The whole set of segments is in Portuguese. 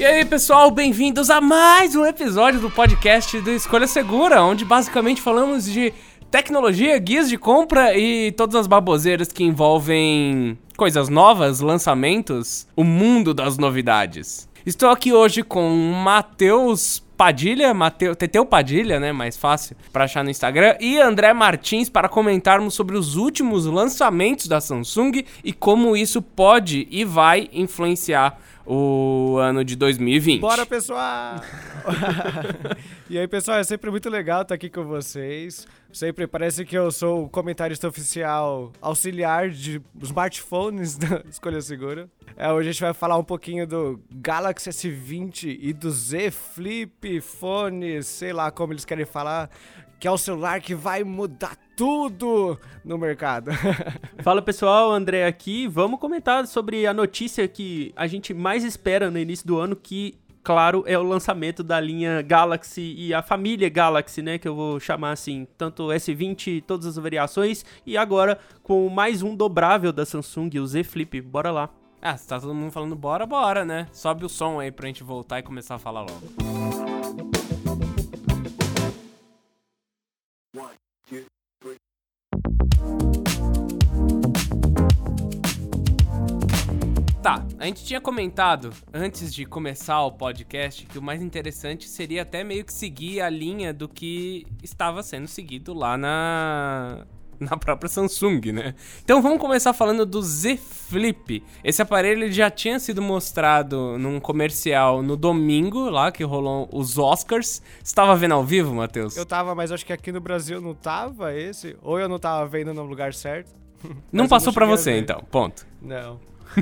E aí, pessoal, bem-vindos a mais um episódio do podcast do Escolha Segura, onde basicamente falamos de tecnologia, guias de compra e todas as baboseiras que envolvem coisas novas, lançamentos, o mundo das novidades. Estou aqui hoje com Matheus Padilha, Mateu, Teteu Padilha, né, mais fácil para achar no Instagram, e André Martins para comentarmos sobre os últimos lançamentos da Samsung e como isso pode e vai influenciar o ano de 2020. Bora, pessoal! e aí, pessoal, é sempre muito legal estar aqui com vocês. Sempre parece que eu sou o comentarista oficial auxiliar de smartphones da Escolha Segura. É, hoje a gente vai falar um pouquinho do Galaxy S20 e do Z Flip Phone, sei lá como eles querem falar, que é o celular que vai mudar tudo no mercado. Fala pessoal, André aqui. Vamos comentar sobre a notícia que a gente mais espera no início do ano, que claro, é o lançamento da linha Galaxy e a família Galaxy, né, que eu vou chamar assim, tanto S20, todas as variações, e agora com mais um dobrável da Samsung, o Z Flip. Bora lá. Ah, se tá todo mundo falando bora, bora, né? Sobe o som aí pra gente voltar e começar a falar logo. Tá, a gente tinha comentado antes de começar o podcast que o mais interessante seria até meio que seguir a linha do que estava sendo seguido lá na na própria Samsung, né? Então vamos começar falando do Z Flip. Esse aparelho já tinha sido mostrado num comercial no domingo, lá que rolou os Oscars. Você tava vendo ao vivo, Matheus? Eu tava, mas acho que aqui no Brasil não tava esse, ou eu não tava vendo no lugar certo. Não passou para você, então. Ponto. Não.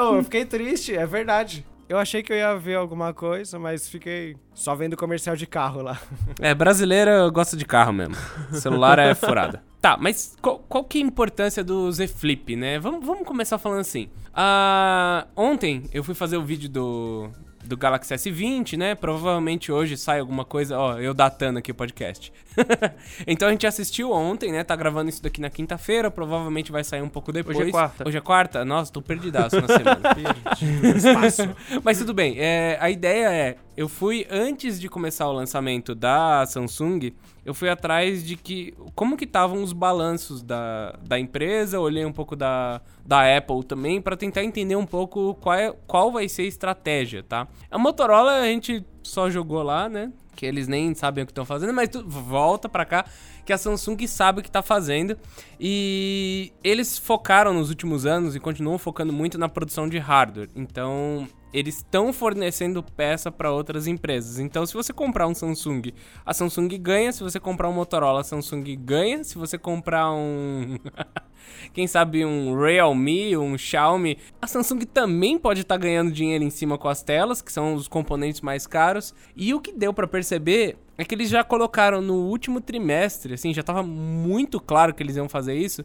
oh, eu fiquei triste, é verdade. Eu achei que eu ia ver alguma coisa, mas fiquei só vendo comercial de carro lá. É, brasileira gosta de carro mesmo. Celular é furada. Tá, mas qual, qual, que é a importância do Z Flip, né? Vamos, vamos começar falando assim. Uh, ontem eu fui fazer o vídeo do, do Galaxy S20, né? Provavelmente hoje sai alguma coisa. Ó, eu datando aqui o podcast. então a gente assistiu ontem, né? Tá gravando isso daqui na quinta-feira. Provavelmente vai sair um pouco depois. Hoje é quarta. Hoje é quarta? Nossa, tô perdidaço na semana. Mas tudo bem. É, a ideia é. Eu fui antes de começar o lançamento da Samsung eu fui atrás de que como que estavam os balanços da, da empresa, olhei um pouco da, da Apple também para tentar entender um pouco qual, é, qual vai ser a estratégia, tá? A Motorola a gente só jogou lá, né? Que eles nem sabem o que estão fazendo, mas tu volta para cá que a Samsung sabe o que está fazendo e eles focaram nos últimos anos e continuam focando muito na produção de hardware. Então, eles estão fornecendo peça para outras empresas. Então, se você comprar um Samsung, a Samsung ganha. Se você comprar um Motorola, a Samsung ganha. Se você comprar um. Quem sabe um Realme, um Xiaomi, a Samsung também pode estar tá ganhando dinheiro em cima com as telas, que são os componentes mais caros. E o que deu para perceber é que eles já colocaram no último trimestre, assim, já tava muito claro que eles iam fazer isso,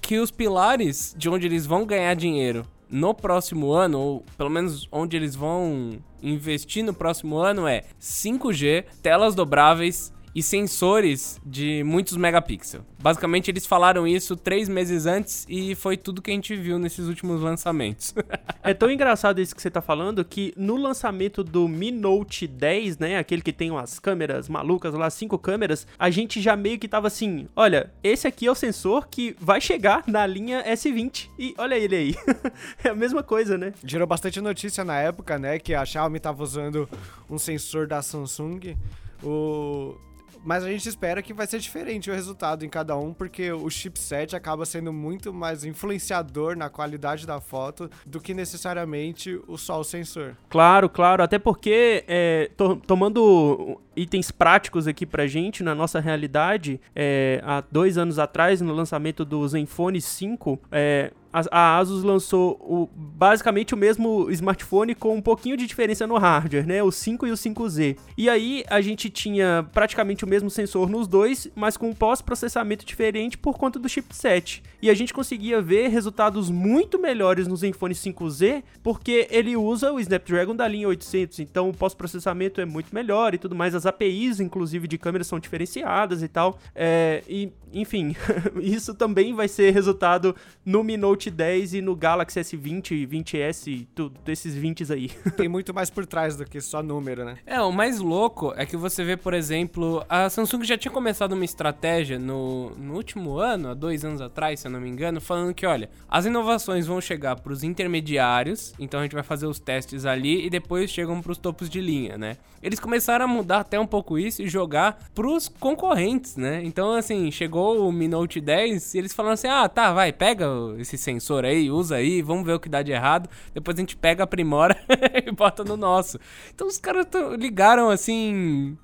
que os pilares de onde eles vão ganhar dinheiro no próximo ano, ou pelo menos onde eles vão investir no próximo ano, é 5G, telas dobráveis e sensores de muitos megapixels. Basicamente, eles falaram isso três meses antes e foi tudo que a gente viu nesses últimos lançamentos. é tão engraçado isso que você tá falando que no lançamento do Mi Note 10, né, aquele que tem umas câmeras malucas lá, cinco câmeras, a gente já meio que tava assim, olha, esse aqui é o sensor que vai chegar na linha S20 e olha ele aí. é a mesma coisa, né? Gerou bastante notícia na época, né, que a Xiaomi tava usando um sensor da Samsung. O mas a gente espera que vai ser diferente o resultado em cada um, porque o chipset acaba sendo muito mais influenciador na qualidade da foto do que necessariamente o só o sensor. Claro, claro. Até porque, é, to tomando itens práticos aqui pra gente, na nossa realidade, é, há dois anos atrás, no lançamento do Zenfone 5, é, a Asus lançou o, basicamente o mesmo smartphone com um pouquinho de diferença no hardware, né? O 5 e o 5Z. E aí a gente tinha praticamente o mesmo sensor nos dois, mas com um pós-processamento diferente por conta do chipset. E a gente conseguia ver resultados muito melhores no Zenfone 5Z, porque ele usa o Snapdragon da linha 800, então o pós-processamento é muito melhor e tudo mais. As APIs, inclusive, de câmera são diferenciadas e tal. É, e, enfim, isso também vai ser resultado no Mi Note Note 10 e no Galaxy S20, 20S, tudo, desses 20 aí. Tem muito mais por trás do que só número, né? É, o mais louco é que você vê, por exemplo, a Samsung já tinha começado uma estratégia no, no último ano, há dois anos atrás, se eu não me engano, falando que, olha, as inovações vão chegar para os intermediários, então a gente vai fazer os testes ali e depois chegam para os topos de linha, né? Eles começaram a mudar até um pouco isso e jogar pros concorrentes, né? Então, assim, chegou o Mi Note 10 e eles falaram assim: ah, tá, vai, pega esse sensor aí, usa aí, vamos ver o que dá de errado. Depois a gente pega, aprimora e bota no nosso. Então os caras ligaram assim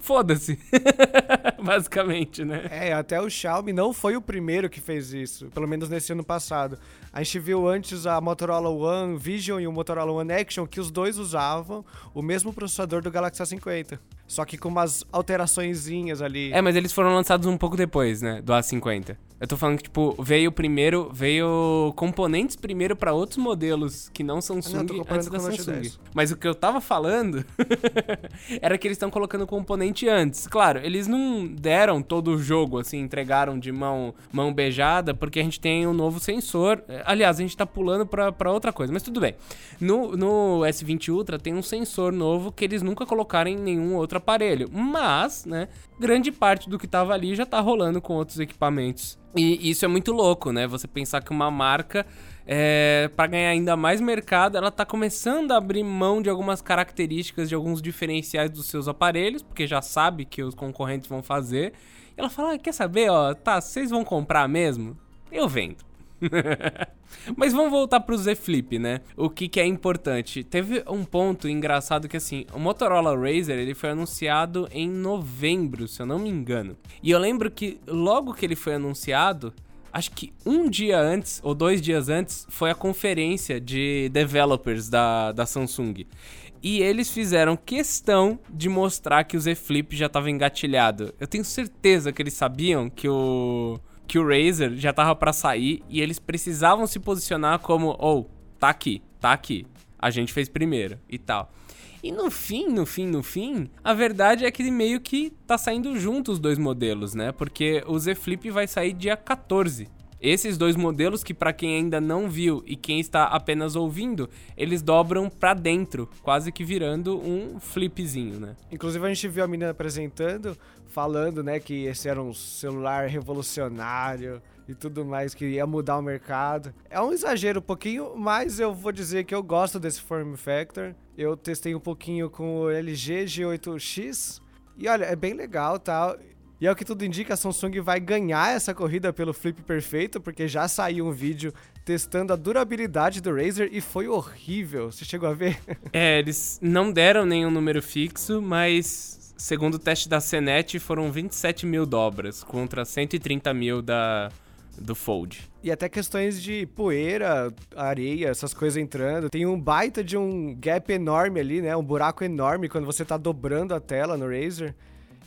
foda-se. Basicamente, né? É, até o Xiaomi não foi o primeiro que fez isso, pelo menos nesse ano passado. A gente viu antes a Motorola One Vision e o Motorola One Action, que os dois usavam o mesmo processador do Galaxy A50. Só que com umas alteraçõezinhas ali. É, mas eles foram lançados um pouco depois, né? Do A50. Eu tô falando que, tipo, veio primeiro, veio componentes primeiro para outros modelos que não Samsung ah, não, antes da Samsung. Mas o que eu tava falando era que eles estão colocando componente antes. Claro, eles não deram todo o jogo, assim, entregaram de mão, mão beijada, porque a gente tem um novo sensor. Aliás, a gente tá pulando pra, pra outra coisa, mas tudo bem. No, no S20 Ultra tem um sensor novo que eles nunca colocaram em nenhum outro aparelho. Mas, né, grande parte do que tava ali já tá rolando com outros equipamentos e isso é muito louco, né? Você pensar que uma marca, é, para ganhar ainda mais mercado, ela tá começando a abrir mão de algumas características, de alguns diferenciais dos seus aparelhos, porque já sabe que os concorrentes vão fazer. E ela fala: ah, quer saber, ó, tá, vocês vão comprar mesmo? Eu vendo. Mas vamos voltar pro Z Flip, né? O que, que é importante? Teve um ponto engraçado que assim, o Motorola Razr ele foi anunciado em novembro, se eu não me engano. E eu lembro que logo que ele foi anunciado, acho que um dia antes ou dois dias antes foi a conferência de developers da, da Samsung. E eles fizeram questão de mostrar que o Z Flip já estava engatilhado. Eu tenho certeza que eles sabiam que o que o Razer já tava para sair e eles precisavam se posicionar como, ou, oh, tá aqui, tá aqui. A gente fez primeiro e tal. E no fim, no fim, no fim, a verdade é que meio que tá saindo junto os dois modelos, né? Porque o Z Flip vai sair dia 14 esses dois modelos que para quem ainda não viu e quem está apenas ouvindo, eles dobram para dentro, quase que virando um flipzinho, né? Inclusive a gente viu a menina apresentando, falando, né, que esse era um celular revolucionário e tudo mais que ia mudar o mercado. É um exagero um pouquinho, mas eu vou dizer que eu gosto desse form factor. Eu testei um pouquinho com o LG G8X e olha, é bem legal, tá? E é o que tudo indica, a Samsung vai ganhar essa corrida pelo flip perfeito, porque já saiu um vídeo testando a durabilidade do Razer e foi horrível. Você chegou a ver? É, eles não deram nenhum número fixo, mas segundo o teste da CNET foram 27 mil dobras contra 130 mil da, do Fold. E até questões de poeira, areia, essas coisas entrando. Tem um baita de um gap enorme ali, né? Um buraco enorme quando você tá dobrando a tela no Razer.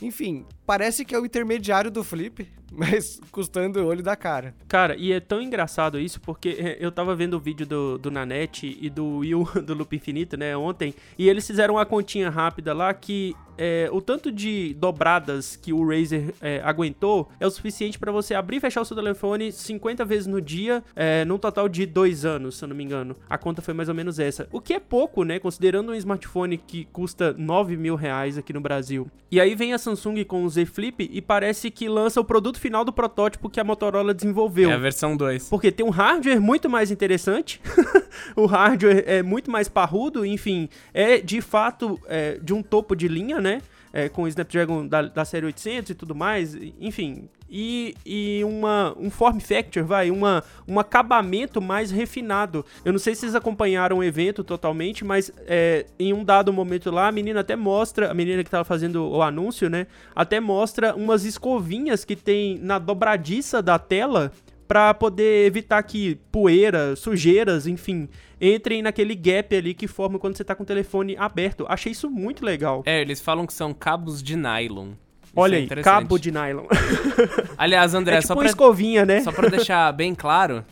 Enfim, parece que é o intermediário do Flip, mas custando o olho da cara. Cara, e é tão engraçado isso, porque é, eu tava vendo o vídeo do, do Nanete e do Will do Loop Infinito, né, ontem, e eles fizeram uma continha rápida lá que é, o tanto de dobradas que o Razer é, aguentou é o suficiente para você abrir e fechar o seu telefone 50 vezes no dia, é, num total de dois anos, se eu não me engano. A conta foi mais ou menos essa. O que é pouco, né? Considerando um smartphone que custa 9 mil reais aqui no Brasil. E aí vem a Samsung com o Z Flip e parece que lança o produto final do protótipo que a Motorola desenvolveu. É a versão 2. Porque tem um hardware muito mais interessante, o hardware é muito mais parrudo, enfim, é de fato é, de um topo de linha, né? É, com o Snapdragon da, da série 800 e tudo mais, enfim, e, e uma, um form factor, vai, uma, um acabamento mais refinado. Eu não sei se vocês acompanharam o evento totalmente, mas é, em um dado momento lá, a menina até mostra, a menina que tava fazendo o anúncio, né, até mostra umas escovinhas que tem na dobradiça da tela para poder evitar que poeira, sujeiras, enfim, entrem naquele gap ali que forma quando você tá com o telefone aberto. Achei isso muito legal. É, eles falam que são cabos de nylon. Olha é aí, cabo de nylon. Aliás, André, é tipo só pra escovinha, né? Só para deixar bem claro,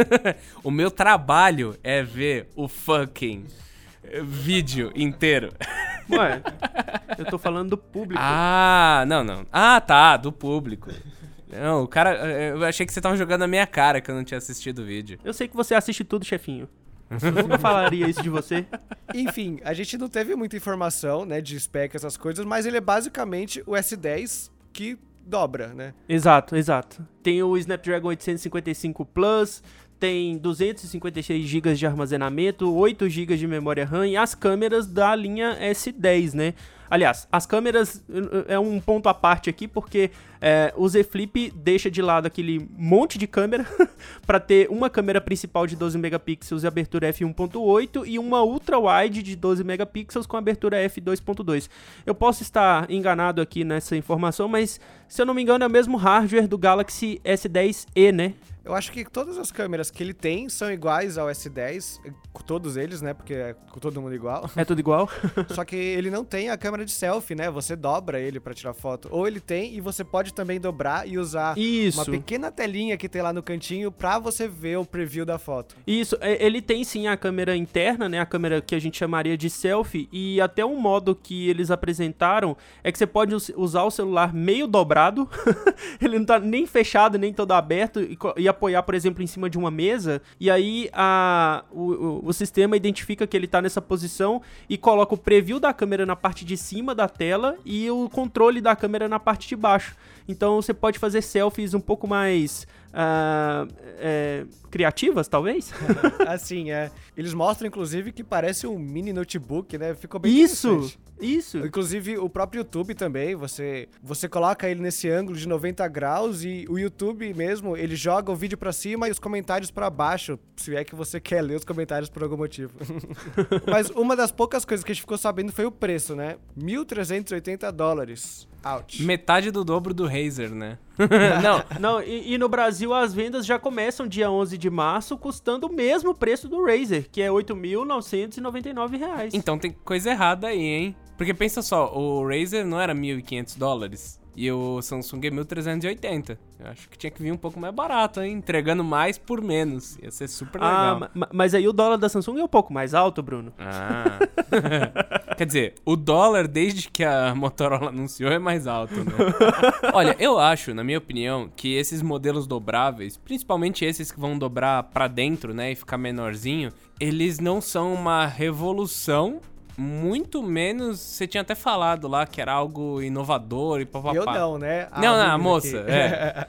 o meu trabalho é ver o fucking vídeo inteiro. Ué, eu tô falando do público. Ah, não, não. Ah, tá, do público. Não, o cara. Eu achei que você tava jogando na minha cara que eu não tinha assistido o vídeo. Eu sei que você assiste tudo, chefinho. Eu nunca falaria isso de você. Enfim, a gente não teve muita informação, né, de spec, essas coisas, mas ele é basicamente o S10 que dobra, né? Exato, exato. Tem o Snapdragon 855 Plus, tem 256 GB de armazenamento, 8 GB de memória RAM e as câmeras da linha S10, né? Aliás, as câmeras é um ponto à parte aqui, porque é, o Z Flip deixa de lado aquele monte de câmera para ter uma câmera principal de 12 megapixels e abertura f1.8 e uma ultra wide de 12 megapixels com abertura f2.2. Eu posso estar enganado aqui nessa informação, mas se eu não me engano é o mesmo hardware do Galaxy S10e, né? Eu acho que todas as câmeras que ele tem são iguais ao S10, todos eles, né? Porque é todo mundo igual. É tudo igual. Só que ele não tem a câmera de selfie, né? Você dobra ele para tirar foto. Ou ele tem e você pode também dobrar e usar Isso. uma pequena telinha que tem lá no cantinho para você ver o preview da foto. Isso, é, ele tem sim a câmera interna, né? A câmera que a gente chamaria de selfie e até um modo que eles apresentaram é que você pode usar o celular meio dobrado. ele não tá nem fechado, nem todo aberto e, e apoiar, por exemplo, em cima de uma mesa, e aí a, o, o, o sistema identifica que ele está nessa posição e coloca o preview da câmera na parte de cima da tela e o controle da câmera na parte de baixo. Então você pode fazer selfies um pouco mais uh, é, criativas, talvez? assim, é. Eles mostram, inclusive, que parece um mini notebook, né? Ficou bem Isso! Isso. Inclusive, o próprio YouTube também, você, você coloca ele nesse ângulo de 90 graus e o YouTube mesmo, ele joga o vídeo para cima e os comentários para baixo, se é que você quer ler os comentários por algum motivo. Mas uma das poucas coisas que a gente ficou sabendo foi o preço, né? 1.380 dólares. Ouch. Metade do dobro do Razer, né? não, não e, e, no Brasil as vendas já começam dia 11 de março, custando o mesmo preço do Razer, que é R$ 8.999. Então tem coisa errada aí, hein? Porque pensa só, o Razer não era 1.500 dólares. E o Samsung é 1380. Eu acho que tinha que vir um pouco mais barato, hein? Entregando mais por menos. Ia ser super ah, legal. Ah, mas aí o dólar da Samsung é um pouco mais alto, Bruno. Ah. Quer dizer, o dólar, desde que a Motorola anunciou, é mais alto, né? Olha, eu acho, na minha opinião, que esses modelos dobráveis, principalmente esses que vão dobrar para dentro, né, e ficar menorzinho, eles não são uma revolução muito menos. Você tinha até falado lá que era algo inovador e papapá. Eu não, né? A não, não, a moça. É.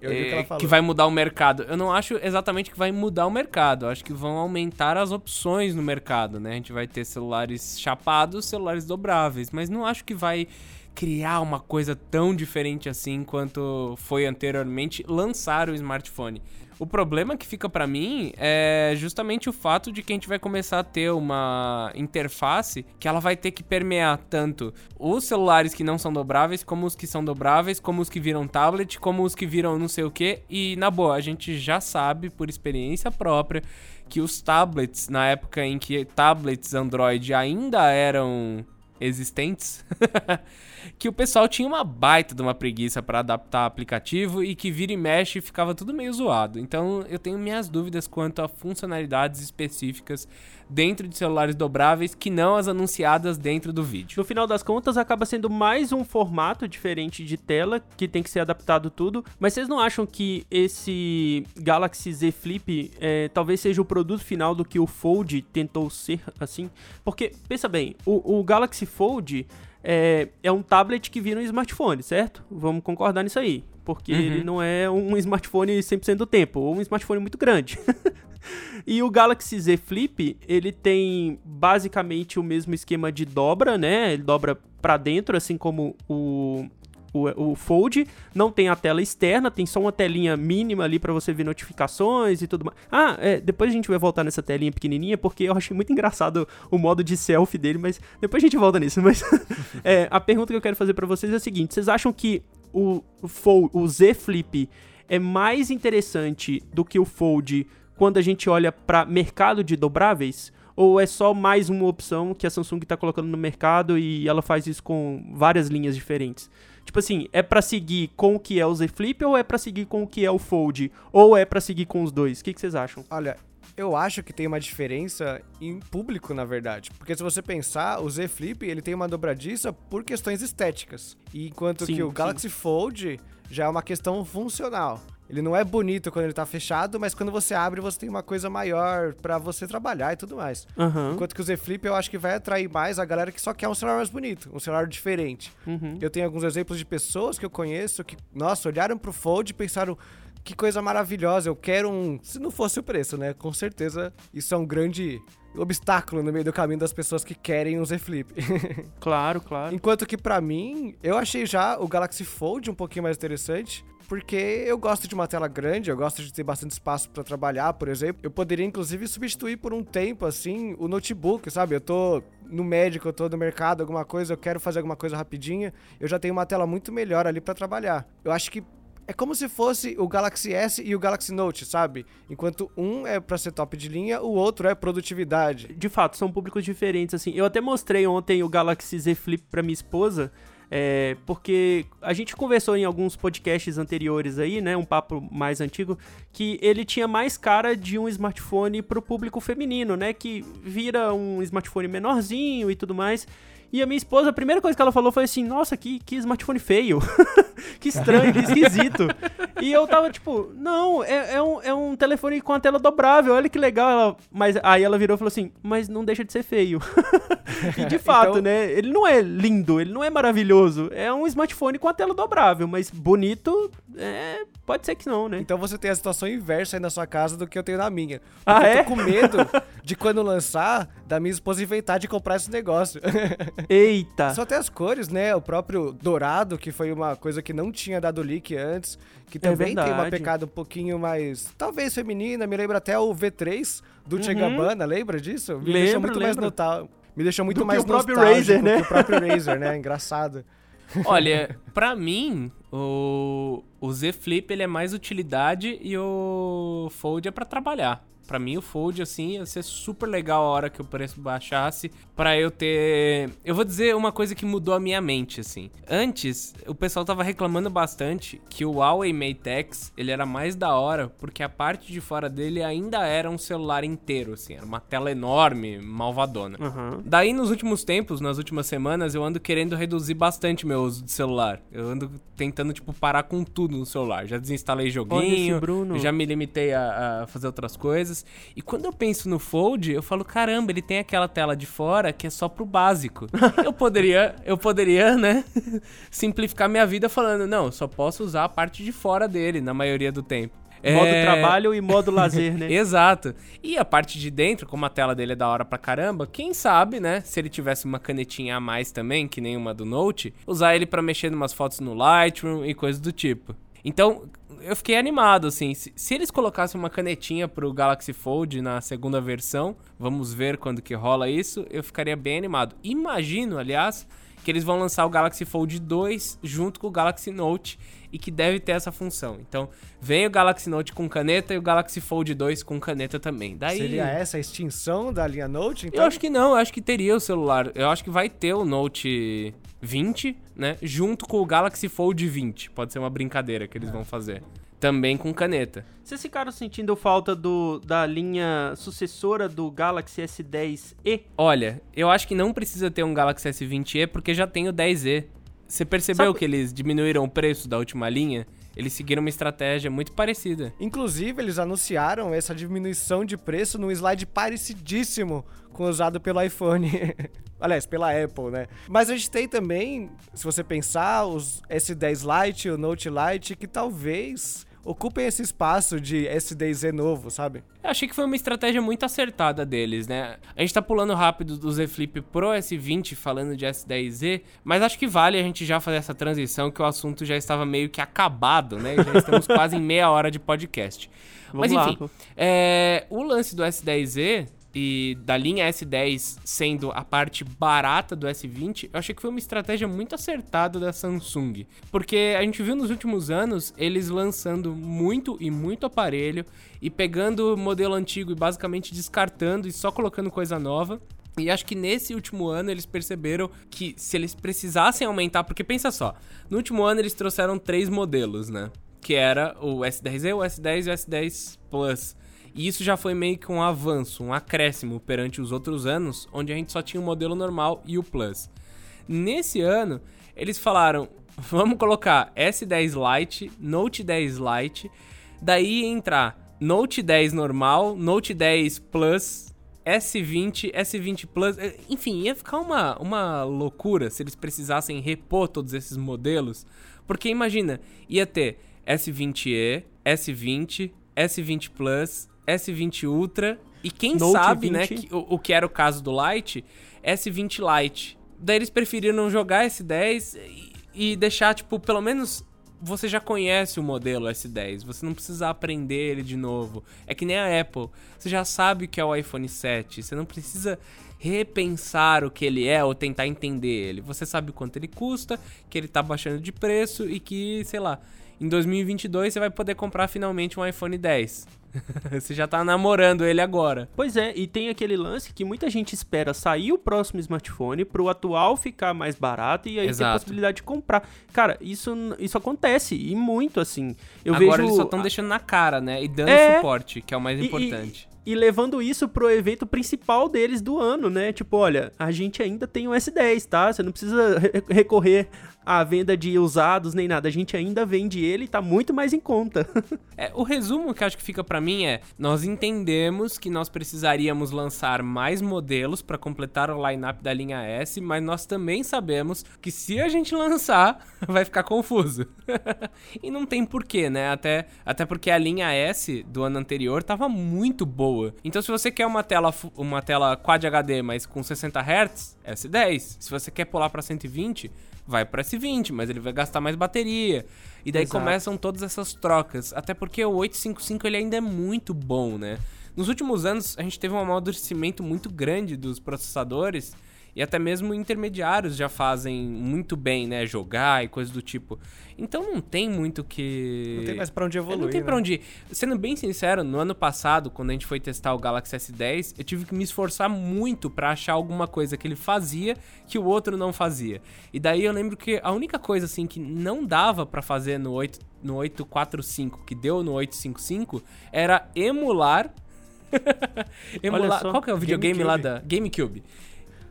Que, ela é, falou. que vai mudar o mercado. Eu não acho exatamente que vai mudar o mercado. Eu acho que vão aumentar as opções no mercado, né? A gente vai ter celulares chapados, celulares dobráveis, mas não acho que vai criar uma coisa tão diferente assim quanto foi anteriormente lançar o smartphone. O problema que fica para mim é justamente o fato de que a gente vai começar a ter uma interface que ela vai ter que permear tanto os celulares que não são dobráveis, como os que são dobráveis, como os que viram tablet, como os que viram não sei o que. E na boa, a gente já sabe por experiência própria que os tablets, na época em que tablets Android ainda eram existentes, que o pessoal tinha uma baita de uma preguiça para adaptar aplicativo e que vira e mexe ficava tudo meio zoado. Então eu tenho minhas dúvidas quanto a funcionalidades específicas dentro de celulares dobráveis que não as anunciadas dentro do vídeo. No final das contas, acaba sendo mais um formato diferente de tela que tem que ser adaptado tudo. Mas vocês não acham que esse Galaxy Z Flip é, talvez seja o produto final do que o Fold tentou ser assim? Porque, pensa bem, o, o Galaxy Fold é, é um tablet que vira um smartphone, certo? Vamos concordar nisso aí. Porque uhum. ele não é um smartphone 100% do tempo, ou um smartphone muito grande. e o Galaxy Z Flip, ele tem basicamente o mesmo esquema de dobra, né? Ele dobra para dentro, assim como o o, o Fold não tem a tela externa, tem só uma telinha mínima ali para você ver notificações e tudo mais. Ah, é, depois a gente vai voltar nessa telinha pequenininha, porque eu achei muito engraçado o modo de selfie dele, mas depois a gente volta nisso. Mas é, a pergunta que eu quero fazer para vocês é a seguinte: vocês acham que o, Fold, o Z Flip é mais interessante do que o Fold quando a gente olha para mercado de dobráveis? Ou é só mais uma opção que a Samsung está colocando no mercado e ela faz isso com várias linhas diferentes? Tipo assim, é para seguir com o que é o Z Flip ou é para seguir com o que é o Fold? Ou é para seguir com os dois? O que, que vocês acham? Olha, Eu acho que tem uma diferença em público, na verdade. Porque se você pensar, o Z Flip, ele tem uma dobradiça por questões estéticas. Enquanto sim, que o Galaxy sim. Fold já é uma questão funcional. Ele não é bonito quando ele tá fechado, mas quando você abre, você tem uma coisa maior para você trabalhar e tudo mais. Uhum. Enquanto que o Z Flip eu acho que vai atrair mais a galera que só quer um celular mais bonito, um celular diferente. Uhum. Eu tenho alguns exemplos de pessoas que eu conheço que, nossa, olharam pro Fold e pensaram. Que coisa maravilhosa, eu quero um. Se não fosse o preço, né? Com certeza isso é um grande obstáculo no meio do caminho das pessoas que querem um Z Flip. claro, claro. Enquanto que para mim, eu achei já o Galaxy Fold um pouquinho mais interessante, porque eu gosto de uma tela grande, eu gosto de ter bastante espaço para trabalhar, por exemplo. Eu poderia inclusive substituir por um tempo assim o notebook, sabe? Eu tô no médico, eu tô no mercado, alguma coisa, eu quero fazer alguma coisa rapidinha, eu já tenho uma tela muito melhor ali para trabalhar. Eu acho que é como se fosse o Galaxy S e o Galaxy Note, sabe? Enquanto um é para ser top de linha, o outro é produtividade. De fato, são públicos diferentes assim. Eu até mostrei ontem o Galaxy Z Flip para minha esposa. É, porque a gente conversou em alguns podcasts anteriores aí, né? Um papo mais antigo, que ele tinha mais cara de um smartphone pro público feminino, né? Que vira um smartphone menorzinho e tudo mais. E a minha esposa, a primeira coisa que ela falou foi assim: Nossa, que, que smartphone feio. que estranho, que esquisito. e eu tava tipo: Não, é, é, um, é um telefone com a tela dobrável, olha que legal. Ela, mas aí ela virou e falou assim: Mas não deixa de ser feio. e de fato, então... né? Ele não é lindo, ele não é maravilhoso. É um smartphone com a tela dobrável, mas bonito, é, pode ser que não, né? Então você tem a situação inversa aí na sua casa do que eu tenho na minha. ah, é? Eu tô com medo de quando lançar, da minha esposa inventar de comprar esse negócio. Eita! Só tem as cores, né? O próprio dourado, que foi uma coisa que não tinha dado leak antes, que é também é tem uma pecada um pouquinho mais, talvez feminina, me lembra até o V3 do uhum. Che Gabbana, lembra disso? Me deixou muito lembro. mais notável. Me deixou muito do mais que o próprio Razer, né? o próprio Razer, né? Engraçado. Olha, pra mim, o, o Z Flip ele é mais utilidade e o Fold é para trabalhar. Para mim, o Fold, assim, ia ser super legal a hora que o preço baixasse para eu ter... Eu vou dizer uma coisa que mudou a minha mente, assim. Antes, o pessoal tava reclamando bastante que o Huawei Mate X, ele era mais da hora porque a parte de fora dele ainda era um celular inteiro, assim. Era uma tela enorme, malvadona. Uhum. Daí, nos últimos tempos, nas últimas semanas, eu ando querendo reduzir bastante meu uso de celular. Eu ando tentando, tipo, parar com tudo no celular. Já desinstalei joguinho, já me limitei a, a fazer outras coisas coisas. E quando eu penso no Fold, eu falo, caramba, ele tem aquela tela de fora que é só pro básico. eu poderia, eu poderia, né, simplificar minha vida falando, não, só posso usar a parte de fora dele na maioria do tempo. Modo é... trabalho e modo lazer, né? Exato. E a parte de dentro, como a tela dele é da hora pra caramba, quem sabe, né? Se ele tivesse uma canetinha a mais também, que nem uma do Note, usar ele para mexer em umas fotos no Lightroom e coisas do tipo. Então, eu fiquei animado, assim. Se, se, eles colocassem uma canetinha pro Galaxy Fold na segunda versão, vamos ver quando que rola isso, eu ficaria bem animado. Imagino, aliás, que eles vão lançar o Galaxy Fold 2 junto com o Galaxy Note e que deve ter essa função. Então, vem o Galaxy Note com caneta e o Galaxy Fold 2 com caneta também. Daí... Seria essa a extinção da linha Note? Então? Eu acho que não, eu acho que teria o celular. Eu acho que vai ter o Note 20, né? Junto com o Galaxy Fold 20. Pode ser uma brincadeira que eles é. vão fazer. Também com caneta. Vocês ficaram sentindo falta do, da linha sucessora do Galaxy S10e? Olha, eu acho que não precisa ter um Galaxy S20e porque já tem o 10e. Você percebeu Sabe... que eles diminuíram o preço da última linha? Eles seguiram uma estratégia muito parecida. Inclusive, eles anunciaram essa diminuição de preço num slide parecidíssimo com o usado pelo iPhone. Aliás, pela Apple, né? Mas a gente tem também, se você pensar, os S10 Lite, o Note Lite, que talvez ocupem esse espaço de SDZ novo, sabe? Eu achei que foi uma estratégia muito acertada deles, né? A gente tá pulando rápido do Z Flip pro S20 falando de S10Z, mas acho que vale a gente já fazer essa transição que o assunto já estava meio que acabado, né? Já estamos quase em meia hora de podcast. Vamos mas enfim, é, o lance do S10Z e da linha S10 sendo a parte barata do S20, eu achei que foi uma estratégia muito acertada da Samsung. Porque a gente viu nos últimos anos eles lançando muito e muito aparelho e pegando o modelo antigo e basicamente descartando e só colocando coisa nova. E acho que nesse último ano eles perceberam que se eles precisassem aumentar, porque pensa só, no último ano eles trouxeram três modelos, né? Que era o S10e, o S10 e o S10 Plus. E isso já foi meio que um avanço, um acréscimo perante os outros anos, onde a gente só tinha o modelo normal e o Plus. Nesse ano, eles falaram: vamos colocar S10 Lite, Note 10 Lite, daí entrar Note 10 normal, Note 10 Plus, S20, S20 Plus, eh, enfim, ia ficar uma, uma loucura se eles precisassem repor todos esses modelos, porque imagina, ia ter S20e, S20, S20 Plus, S20 Ultra e quem Note sabe, 20. né, que, o, o, que era o caso do Lite, S20 Lite. Daí eles preferiram jogar S10 e, e deixar, tipo, pelo menos você já conhece o modelo S10, você não precisa aprender ele de novo. É que nem a Apple, você já sabe o que é o iPhone 7, você não precisa repensar o que ele é ou tentar entender ele. Você sabe quanto ele custa, que ele tá baixando de preço e que, sei lá, em 2022 você vai poder comprar finalmente um iPhone 10. Você já tá namorando ele agora. Pois é, e tem aquele lance que muita gente espera sair o próximo smartphone pro atual ficar mais barato e aí Exato. ter a possibilidade de comprar. Cara, isso, isso acontece e muito assim. Eu agora vejo... eles só estão deixando na cara, né? E dando é... suporte, que é o mais importante. E, e levando isso pro evento principal deles do ano, né? Tipo, olha, a gente ainda tem o S10, tá? Você não precisa recorrer à venda de usados nem nada. A gente ainda vende ele e tá muito mais em conta. é, o resumo que acho que fica para mim é: nós entendemos que nós precisaríamos lançar mais modelos para completar o lineup da linha S, mas nós também sabemos que se a gente lançar, vai ficar confuso. e não tem porquê, né? Até, até porque a linha S do ano anterior tava muito boa boa. Então, se você quer uma tela, uma tela Quad HD, mas com 60 Hz, S10. Se você quer pular para 120, vai para S20, mas ele vai gastar mais bateria. E daí Exato. começam todas essas trocas. Até porque o 855 ele ainda é muito bom, né? Nos últimos anos, a gente teve um amadurecimento muito grande dos processadores e até mesmo intermediários já fazem muito bem, né? Jogar e coisas do tipo. Então não tem muito que. Não tem mais pra onde evoluir. Não tem né? pra onde ir. Sendo bem sincero, no ano passado, quando a gente foi testar o Galaxy S10, eu tive que me esforçar muito para achar alguma coisa que ele fazia que o outro não fazia. E daí eu lembro que a única coisa assim que não dava para fazer no 8 no 845 que deu no 855 era emular emular. Qual que é o videogame lá da GameCube?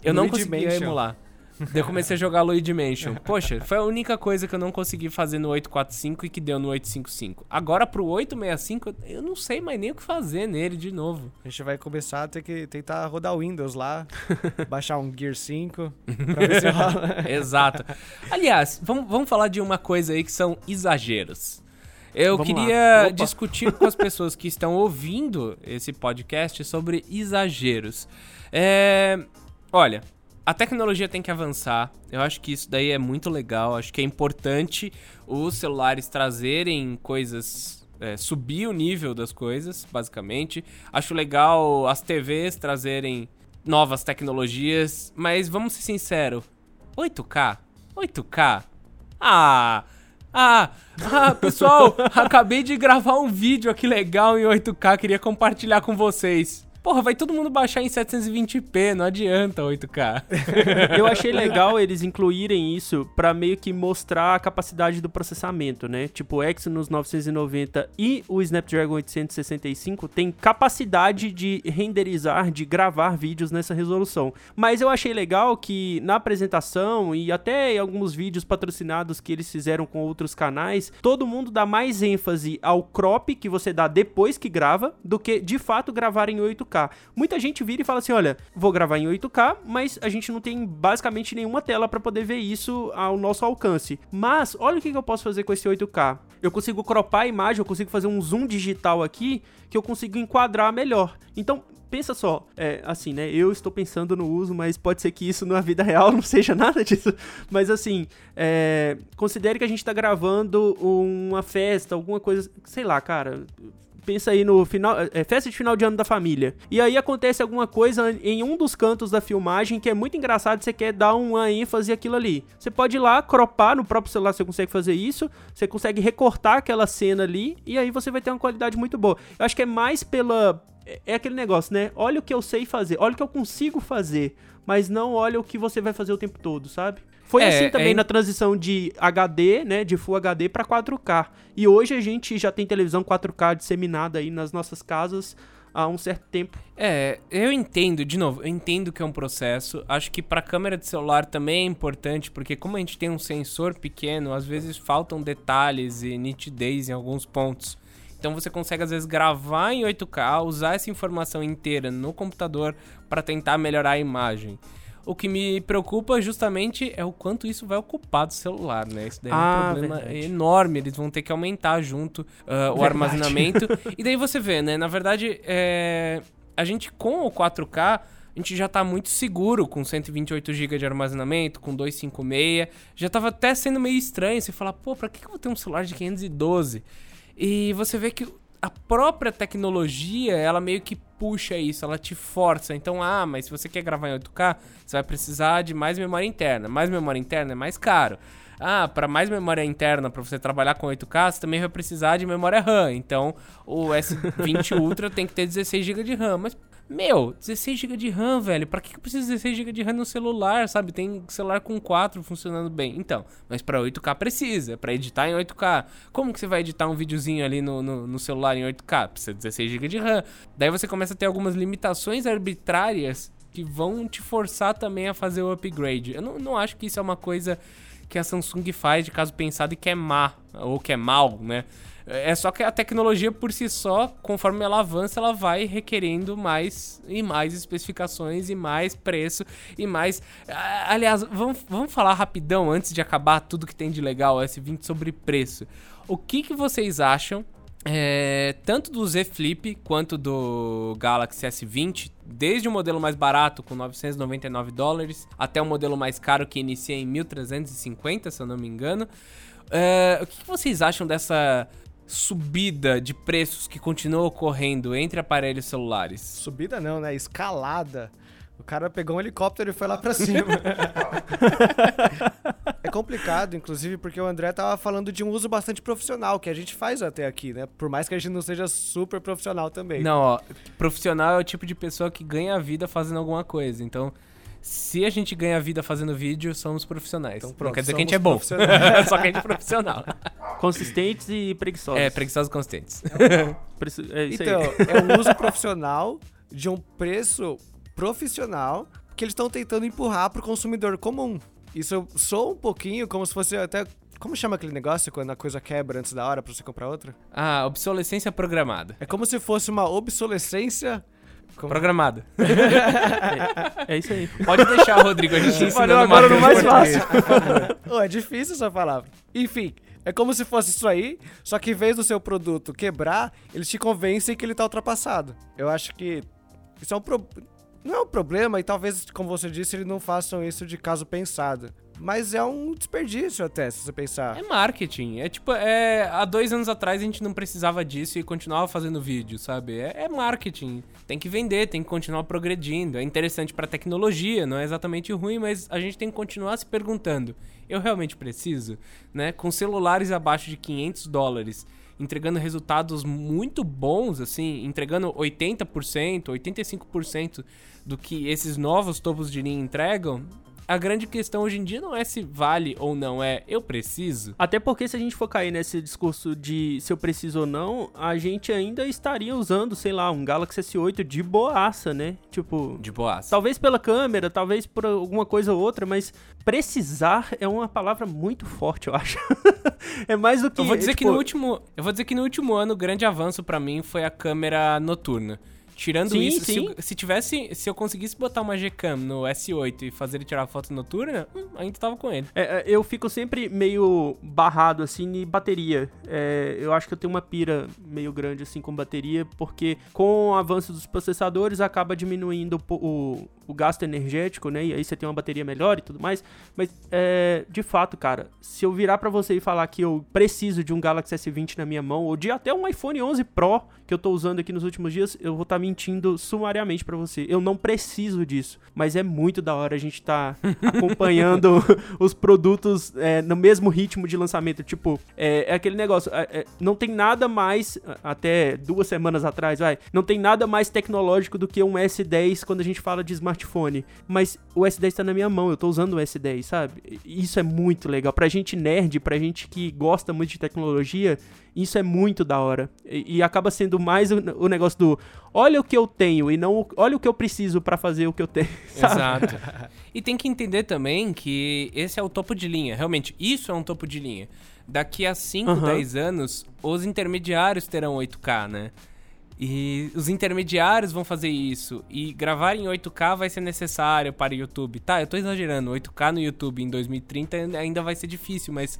Eu não conseguia emular. Daí eu comecei a jogar Luigi Mansion. Poxa, foi a única coisa que eu não consegui fazer no 845 e que deu no 855. Agora pro 865, eu não sei mais nem o que fazer nele de novo. A gente vai começar a ter que tentar rodar o Windows lá, baixar um Gear 5 pra ver se rola. Exato. Aliás, vamos, vamos falar de uma coisa aí que são exageros. Eu Vamos queria discutir com as pessoas que estão ouvindo esse podcast sobre exageros. É, Olha, a tecnologia tem que avançar. Eu acho que isso daí é muito legal. Acho que é importante os celulares trazerem coisas. É, subir o nível das coisas, basicamente. Acho legal as TVs trazerem novas tecnologias. Mas vamos ser sinceros: 8K? 8K? Ah! Ah, ah, pessoal, acabei de gravar um vídeo aqui legal em 8K, queria compartilhar com vocês. Porra, vai todo mundo baixar em 720p, não adianta 8K. Eu achei legal eles incluírem isso para meio que mostrar a capacidade do processamento, né? Tipo, o Exynos 990 e o Snapdragon 865 tem capacidade de renderizar, de gravar vídeos nessa resolução. Mas eu achei legal que na apresentação e até em alguns vídeos patrocinados que eles fizeram com outros canais, todo mundo dá mais ênfase ao crop que você dá depois que grava do que de fato gravar em 8K. Muita gente vira e fala assim: olha, vou gravar em 8K, mas a gente não tem basicamente nenhuma tela para poder ver isso ao nosso alcance. Mas olha o que eu posso fazer com esse 8K. Eu consigo cropar a imagem, eu consigo fazer um zoom digital aqui que eu consigo enquadrar melhor. Então, pensa só, é, assim, né? Eu estou pensando no uso, mas pode ser que isso na vida real não seja nada disso. Mas assim, é, considere que a gente está gravando uma festa, alguma coisa, sei lá, cara pensa aí no final, é, festa de final de ano da família. E aí acontece alguma coisa em um dos cantos da filmagem que é muito engraçado, você quer dar uma ênfase àquilo ali. Você pode ir lá, cropar no próprio celular, você consegue fazer isso, você consegue recortar aquela cena ali e aí você vai ter uma qualidade muito boa. Eu acho que é mais pela é, é aquele negócio, né? Olha o que eu sei fazer, olha o que eu consigo fazer, mas não olha o que você vai fazer o tempo todo, sabe? Foi é, assim também é... na transição de HD, né, de Full HD para 4K. E hoje a gente já tem televisão 4K disseminada aí nas nossas casas há um certo tempo. É, eu entendo, de novo, eu entendo que é um processo. Acho que para câmera de celular também é importante, porque como a gente tem um sensor pequeno, às vezes faltam detalhes e nitidez em alguns pontos. Então você consegue às vezes gravar em 8K, usar essa informação inteira no computador para tentar melhorar a imagem. O que me preocupa justamente é o quanto isso vai ocupar do celular, né? Isso daí é um Ah, problema verdade. enorme. Eles vão ter que aumentar junto ah, o armazenamento. e daí você vê, né? Na verdade, é, a gente com o 4K, a gente já tá muito seguro com 128 GB de armazenamento, com 256. Já tava até sendo meio estranho você falar, pô, pra que que eu vou ter um celular de 512? E você vê que a própria tecnologia, ela meio que puxa isso, ela te força. Então, ah, mas se você quer gravar em 8K, você vai precisar de mais memória interna. Mais memória interna é mais caro. Ah, para mais memória interna, para você trabalhar com 8K, você também vai precisar de memória RAM. Então, o S20 Ultra tem que ter 16 GB de RAM. Mas, meu, 16 GB de RAM, velho. Pra que eu preciso de 16 GB de RAM no celular, sabe? Tem celular com 4 funcionando bem. Então, mas pra 8K precisa, pra editar em 8K. Como que você vai editar um videozinho ali no, no, no celular em 8K? Precisa de 16 GB de RAM. Daí você começa a ter algumas limitações arbitrárias que vão te forçar também a fazer o upgrade. Eu não, não acho que isso é uma coisa que a Samsung faz de caso pensado e que é má, ou que é mal, né? É só que a tecnologia por si só, conforme ela avança, ela vai requerendo mais e mais especificações e mais preço e mais. Aliás, vamos, vamos falar rapidão antes de acabar tudo que tem de legal o S20 sobre preço. O que, que vocês acham é, tanto do Z Flip quanto do Galaxy S20, desde o modelo mais barato com 999 dólares até o modelo mais caro que inicia em 1350, se eu não me engano. É, o que vocês acham dessa subida de preços que continua ocorrendo entre aparelhos celulares? Subida não, né? Escalada. O cara pegou um helicóptero e foi lá pra cima. é complicado, inclusive, porque o André tava falando de um uso bastante profissional, que a gente faz até aqui, né? Por mais que a gente não seja super profissional também. Não, ó, profissional é o tipo de pessoa que ganha a vida fazendo alguma coisa. Então, se a gente ganha vida fazendo vídeo, somos profissionais. Então, Não pronto, quer dizer que a gente é bom. Só que a gente é profissional. Consistentes e preguiçosos. É, preguiçosos consistentes. É isso Então, aí. é um uso profissional de um preço profissional que eles estão tentando empurrar pro consumidor comum. Isso soa um pouquinho como se fosse até. Como chama aquele negócio quando a coisa quebra antes da hora pra você comprar outra? Ah, obsolescência programada. É como se fosse uma obsolescência. Como- Programada. É isso aí. Pode deixar, Rodrigo, a gente Valeu ensinando agora uma no mais português. Ô, é difícil essa palavra. Enfim, é como se fosse isso aí, só que em vez do seu produto quebrar, eles te convencem que ele tá ultrapassado. Eu acho que isso é um pro... não é um problema e talvez, como você disse, eles não façam isso de caso pensado. Mas é um desperdício até, se você pensar. É marketing. É tipo, é, há dois anos atrás a gente não precisava disso e continuava fazendo vídeo, sabe? É, é marketing. Tem que vender, tem que continuar progredindo. É interessante pra tecnologia, não é exatamente ruim, mas a gente tem que continuar se perguntando: eu realmente preciso? Né? Com celulares abaixo de 500 dólares, entregando resultados muito bons, assim, entregando 80%, 85% do que esses novos topos de linha entregam. A grande questão hoje em dia não é se vale ou não, é eu preciso. Até porque se a gente for cair nesse discurso de se eu preciso ou não, a gente ainda estaria usando, sei lá, um Galaxy S8 de boaça, né? Tipo, De boas. talvez pela câmera, talvez por alguma coisa ou outra, mas precisar é uma palavra muito forte, eu acho. é mais do que Eu vou dizer que tipo, no último, eu vou dizer que no último ano o grande avanço pra mim foi a câmera noturna. Tirando Sim, isso, se, sim. eu- se tivesse, se eu conseguisse botar uma Gcam no S8 e fazer ele tirar foto noturna, hum, ainda tava com ele. É, é, eu fico sempre meio barrado, assim, em bateria. É, eu acho que eu tenho uma pira meio grande, assim, com bateria, porque com o avanço dos processadores acaba diminuindo o, o, o gasto energético, né? E aí você tem uma bateria melhor e tudo mais. Mas, é, de fato, cara, se eu virar pra você e falar que eu preciso de um Galaxy S20 na minha mão, ou de até um iPhone 11 Pro que eu tô usando aqui nos últimos dias, eu vou estar mentindo sumariamente pra você. Eu não preciso disso, mas é muito da hora a gente tá acompanhando os produtos é, no mesmo ritmo de lançamento. Tipo, é, é aquele negócio, é, é, não tem nada mais, até duas semanas atrás, vai, não tem nada mais tecnológico do que um S10 quando a gente fala de smartphone. Mas o S10 tá na minha mão, eu tô usando o S10, sabe? Isso é muito legal. Pra gente nerd, pra gente que gosta muito de tecnologia, Isso é muito da hora. E, e acaba sendo mais o, o, negócio do olha o que eu tenho e não olha o que eu preciso para fazer o que eu tenho. Sabe? Exato. e tem que entender também que esse é o topo de linha. Realmente, isso é um topo de linha. Daqui a 5, uhum. 10 anos, os intermediários terão 8K, né? E os intermediários vão fazer isso. E gravar em 8K vai ser necessário para o YouTube. Tá, eu tô exagerando. 8K no YouTube em 2030 ainda vai ser difícil, mas.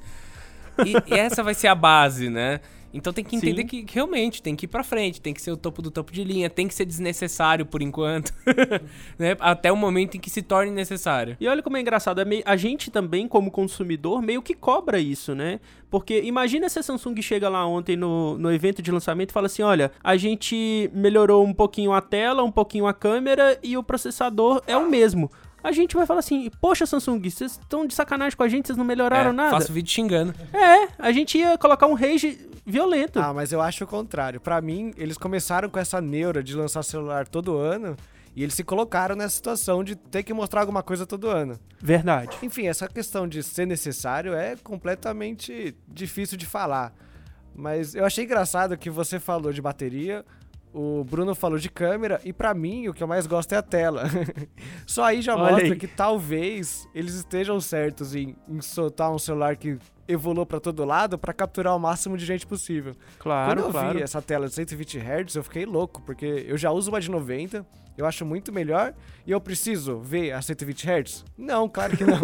E, e essa vai ser a base, né? Então tem que entender Sim. que realmente tem que ir pra frente, tem que ser o topo do topo de linha, tem que ser desnecessário por enquanto, né? Até o momento em que se torne necessário. E olha como é engraçado, é meio, a gente também, como consumidor, meio que cobra isso, né? Porque imagina se a Samsung chega lá ontem no, no evento de lançamento e fala assim: olha, a gente melhorou um pouquinho a tela, um pouquinho a câmera e o processador é o mesmo a gente vai falar assim: Poxa, Samsung, vocês estão de sacanagem com a gente, vocês não melhoraram é, nada. Faço vídeo xingando. É, a gente ia colocar um rage violento. Ah, mas eu acho o contrário. Para mim, eles começaram com essa neura de lançar celular todo ano. E eles se colocaram nessa situação de ter que mostrar alguma coisa todo ano. Verdade. Enfim, essa questão de ser necessário é completamente difícil de falar. Mas eu achei engraçado que você falou de bateria, o Bruno falou de câmera e para mim o que eu mais gosto é a tela. Só aí já Olha mostra aí. que talvez eles estejam certos em, em soltar um celular que evoluiu para todo lado para capturar o máximo de gente possível. Claro, Quando eu claro. vi essa tela de 120 Hz, eu fiquei louco, porque eu já uso uma de 90, eu acho muito melhor e eu preciso ver a 120 Hz? Não, claro que não.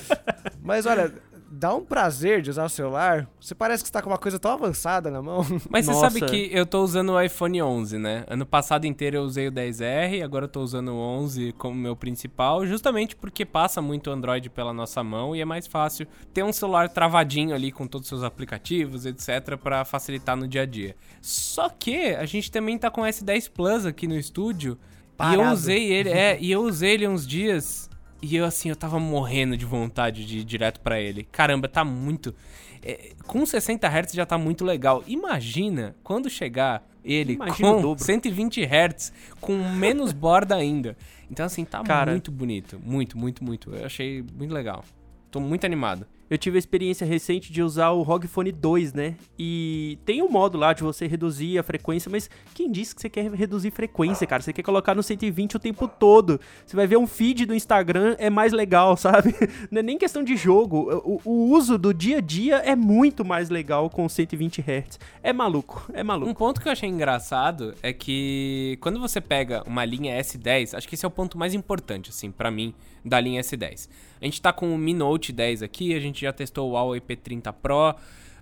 Mas olha, dá um prazer de usar o celular. Você parece que está com uma coisa tão avançada na mão. Mas você sabe que eu tô usando o iPhone 11, né? Ano passado inteiro eu usei o 10R, agora eu tô usando o 11 como meu principal, justamente porque passa muito Android pela nossa mão e é mais fácil ter um celular travadinho ali com todos os seus aplicativos, etc, para facilitar no dia a dia. Só que a gente também tá com o S10 Plus aqui no estúdio Parado. e eu usei ele, é, e eu usei ele uns dias e eu, assim, eu tava morrendo de vontade de ir direto para ele. Caramba, tá muito. É, com 60 Hz já tá muito legal. Imagina quando chegar ele Imagina com 120 Hz, com menos borda ainda. Então, assim, tá Cara, muito bonito. Muito, muito, muito. Eu achei muito legal. Tô muito animado eu tive a experiência recente de usar o ROG Phone 2, né? E tem um modo lá de você reduzir a frequência, mas quem disse que você quer reduzir frequência, cara? Você quer colocar no 120 o tempo todo. Você vai ver um feed do Instagram, é mais legal, sabe? Não é nem questão de jogo. O, o uso do dia a dia é muito mais legal com 120 Hz. É maluco, é maluco. Um ponto que eu achei engraçado é que quando você pega uma linha S10, acho que esse é o ponto mais importante, assim, para mim, da linha S10. A gente tá com o Mi Note 10 aqui, a gente já testou o Huawei P30 Pro.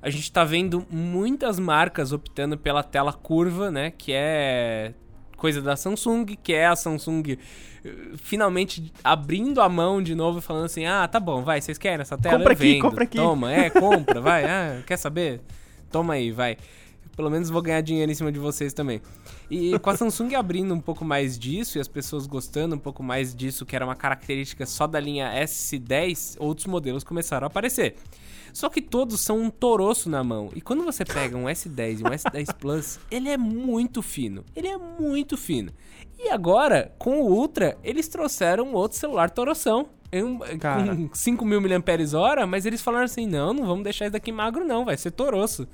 A gente tá vendo muitas marcas optando pela tela curva, né? Que é coisa da Samsung, que é a Samsung eh, finalmente abrindo a mão de novo e falando assim: "Ah, tá bom, vai, vocês querem essa tela? Compra eu aqui, vendo. compra aqui. Toma, é, compra, vai. Ah, quer saber? Toma aí, vai. Pelo menos vou ganhar dinheiro em cima de vocês também. E com a Samsung abrindo um pouco mais disso e as pessoas gostando um pouco mais disso, que era uma característica só da linha S10, outros modelos começaram a aparecer. Só que todos são um toroço na mão. E quando você pega um S10 e um S10 Plus, ele é muito fino. Ele é muito fino. E agora, com o Ultra, eles trouxeram outro celular toroção. Um, com 5 mil mAh, mas eles falaram assim: não, não vamos deixar isso daqui magro, não, vai ser toroço.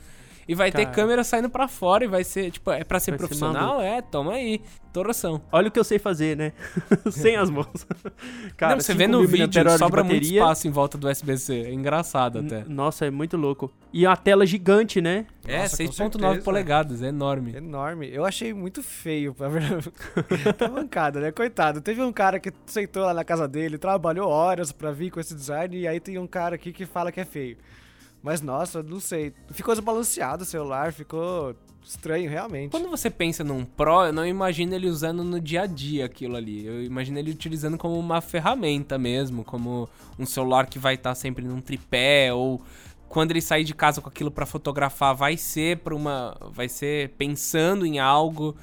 E vai Cara. ter câmera saindo para fora e vai ser, tipo, é pra ser vai profissional? Ser é, toma aí. Toroção. Olha o que eu sei fazer, né? Sem as mãos. Cara, Não, você vê no vídeo, sobra muito espaço em volta do USB-C. É engraçado até. Nossa, é muito louco. E a tela gigante, né? É, 6.9 polegadas, é enorme. Enorme. Eu achei muito feio, pra ver. tá mancada, né? Coitado. Teve um cara que sentou lá na casa dele, trabalhou horas pra vir com esse design, e aí tem um cara aqui que fala que é feio. Mas nossa, não sei. Ficou desbalanceado o celular, ficou estranho, realmente. Quando você pensa num Pro, eu não imagino ele usando no dia a dia aquilo ali. Eu imagino ele utilizando como uma ferramenta mesmo, como um celular que vai estar sempre num tripé ou quando ele sair de casa com aquilo para fotografar, vai ser para uma, vai ser pensando em algo.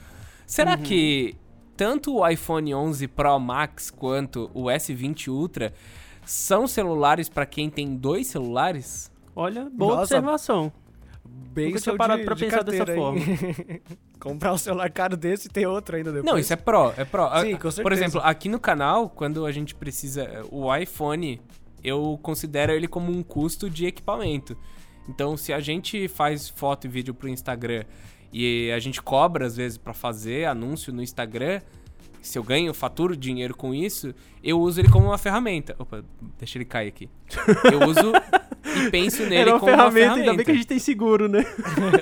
Será uhum. que tanto o iPhone 11 Pro Max quanto o S20 Ultra são celulares para quem tem dois celulares? Olha, boa Nossa, observação. Bem Nunca tinha parado de, pra de pensar dessa forma. Comprar um celular caro desse e ter outro ainda depois. Não, isso é Pro, é Pro. Sim, com certeza. Por exemplo, aqui no canal, quando a gente precisa... O iPhone, eu considero ele como um custo de equipamento. Então, se a gente faz foto e vídeo pro Instagram e a gente cobra às vezes para fazer anúncio no Instagram, se eu ganho, faturo dinheiro com isso, eu uso ele como uma ferramenta. Opa, deixa ele cair aqui. Eu uso e penso nele Era uma como ferramenta, uma ferramenta. Ainda bem que a gente tem seguro, né?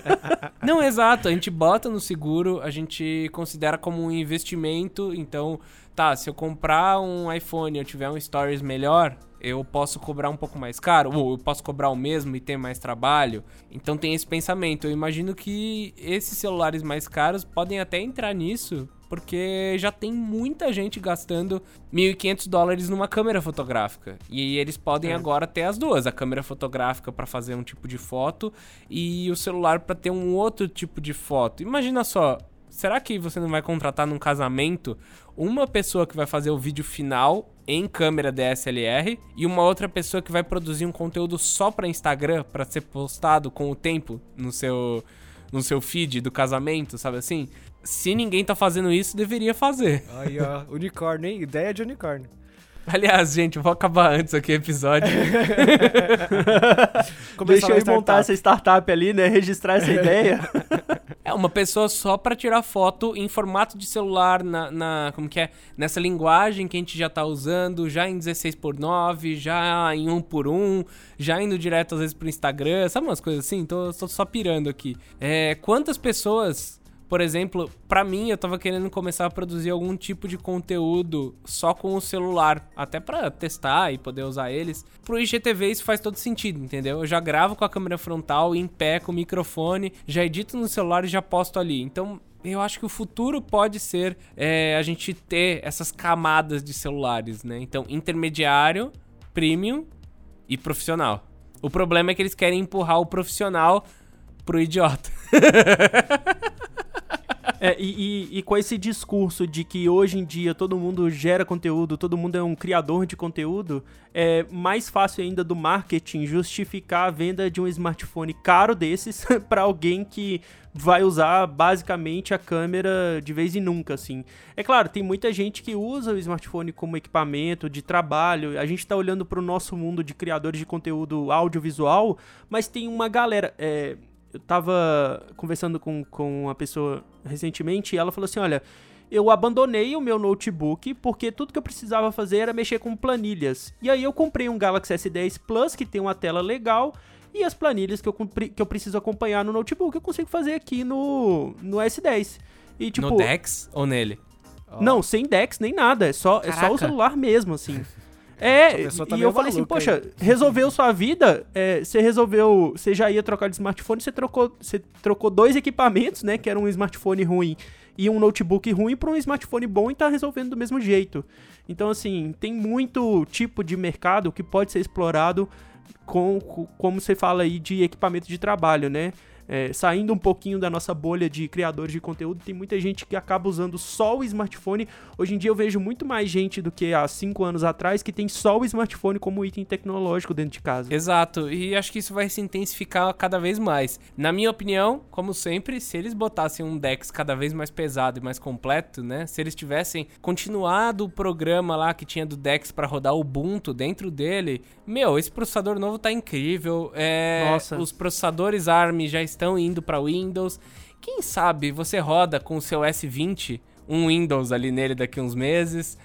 Não, exato. A gente bota no seguro, a gente considera como um investimento. Então, tá, se eu comprar um iPhone e eu tiver um Stories melhor, eu posso cobrar um pouco mais caro, ou eu posso cobrar o mesmo e ter mais trabalho. Então tem esse pensamento. Eu imagino que esses celulares mais caros podem até entrar nisso, porque já tem muita gente gastando 1.500 dólares numa câmera fotográfica. E eles podem é. agora ter as duas: a câmera fotográfica para fazer um tipo de foto e o celular para ter um outro tipo de foto. Imagina só, será que você não vai contratar num casamento uma pessoa que vai fazer o vídeo final em câmera DSLR e uma outra pessoa que vai produzir um conteúdo só para Instagram para ser postado com o tempo no seu no seu feed do casamento, sabe assim? Se ninguém tá fazendo isso, deveria fazer. Aí, ó, unicórnio, hein? Ideia de unicórnio. Aliás, gente, vou acabar antes aqui o episódio. Deixa eu montar essa startup ali, né? Registrar essa ideia. É uma pessoa só para tirar foto em formato de celular, na, na, como que é? Nessa linguagem que a gente já tá usando, já em 16 por 9 já em 1 por 1 já indo direto às vezes pro Instagram, sabe umas coisas assim? Tô, tô só pirando aqui. É, quantas pessoas por exemplo, para mim eu tava querendo começar a produzir algum tipo de conteúdo só com o celular, até para testar e poder usar eles. Pro IGTV isso faz todo sentido, entendeu? Eu já gravo com a câmera frontal, em pé, com o microfone, já edito no celular e já posto ali. Então, eu acho que o futuro pode ser é, a gente ter essas camadas de celulares, né? Então, intermediário, premium e profissional. O problema é que eles querem empurrar o profissional pro idiota. É, e, e, e, com esse discurso de que hoje em dia todo mundo gera conteúdo, todo mundo é um criador de conteúdo, é mais fácil ainda do marketing justificar a venda de um smartphone caro desses para alguém que vai usar basicamente a câmera de vez em nunca, assim. É claro, tem muita gente que usa o smartphone como equipamento de trabalho. A gente está olhando para o nosso mundo de criadores de conteúdo audiovisual, mas tem uma galera. É, eu tava conversando com, com uma pessoa recentemente e ela falou assim: olha. Eu abandonei o meu notebook porque tudo que eu precisava fazer era mexer com planilhas. E aí eu comprei um Galaxy S10 Plus que tem uma tela legal e as planilhas que eu, que eu preciso acompanhar no notebook eu consigo fazer aqui no, no S10. E, tipo, no Dex ou nele? Não, sem Dex nem nada. É só, é só o celular mesmo, assim. É, tá e eu falei assim, poxa, aí. resolveu sua vida, é, você resolveu, você já ia trocar de smartphone, você trocou, você trocou dois equipamentos, né, que era um smartphone ruim e um notebook ruim para um smartphone bom e tá resolvendo do mesmo jeito. Então, assim, tem muito tipo de mercado que pode ser explorado com, com como você fala aí, de equipamento de trabalho, né? É, saindo um pouquinho da nossa bolha de criadores de conteúdo, tem muita gente que acaba usando só o smartphone. Hoje em dia eu vejo muito mais gente do que há cinco anos atrás que tem só o smartphone como item tecnológico dentro de casa. Exato, e acho que isso vai se intensificar cada vez mais. Na minha opinião, como sempre, se eles botassem um Dex cada vez mais pesado e mais completo, né? Se eles tivessem continuado o programa lá que tinha do Dex para rodar o Ubuntu dentro dele, meu, esse processador novo tá incrível. É, Nossa. Os processadores ARM já estão estão indo para Windows. Quem sabe você roda com o seu S20 um Windows ali nele daqui uns meses.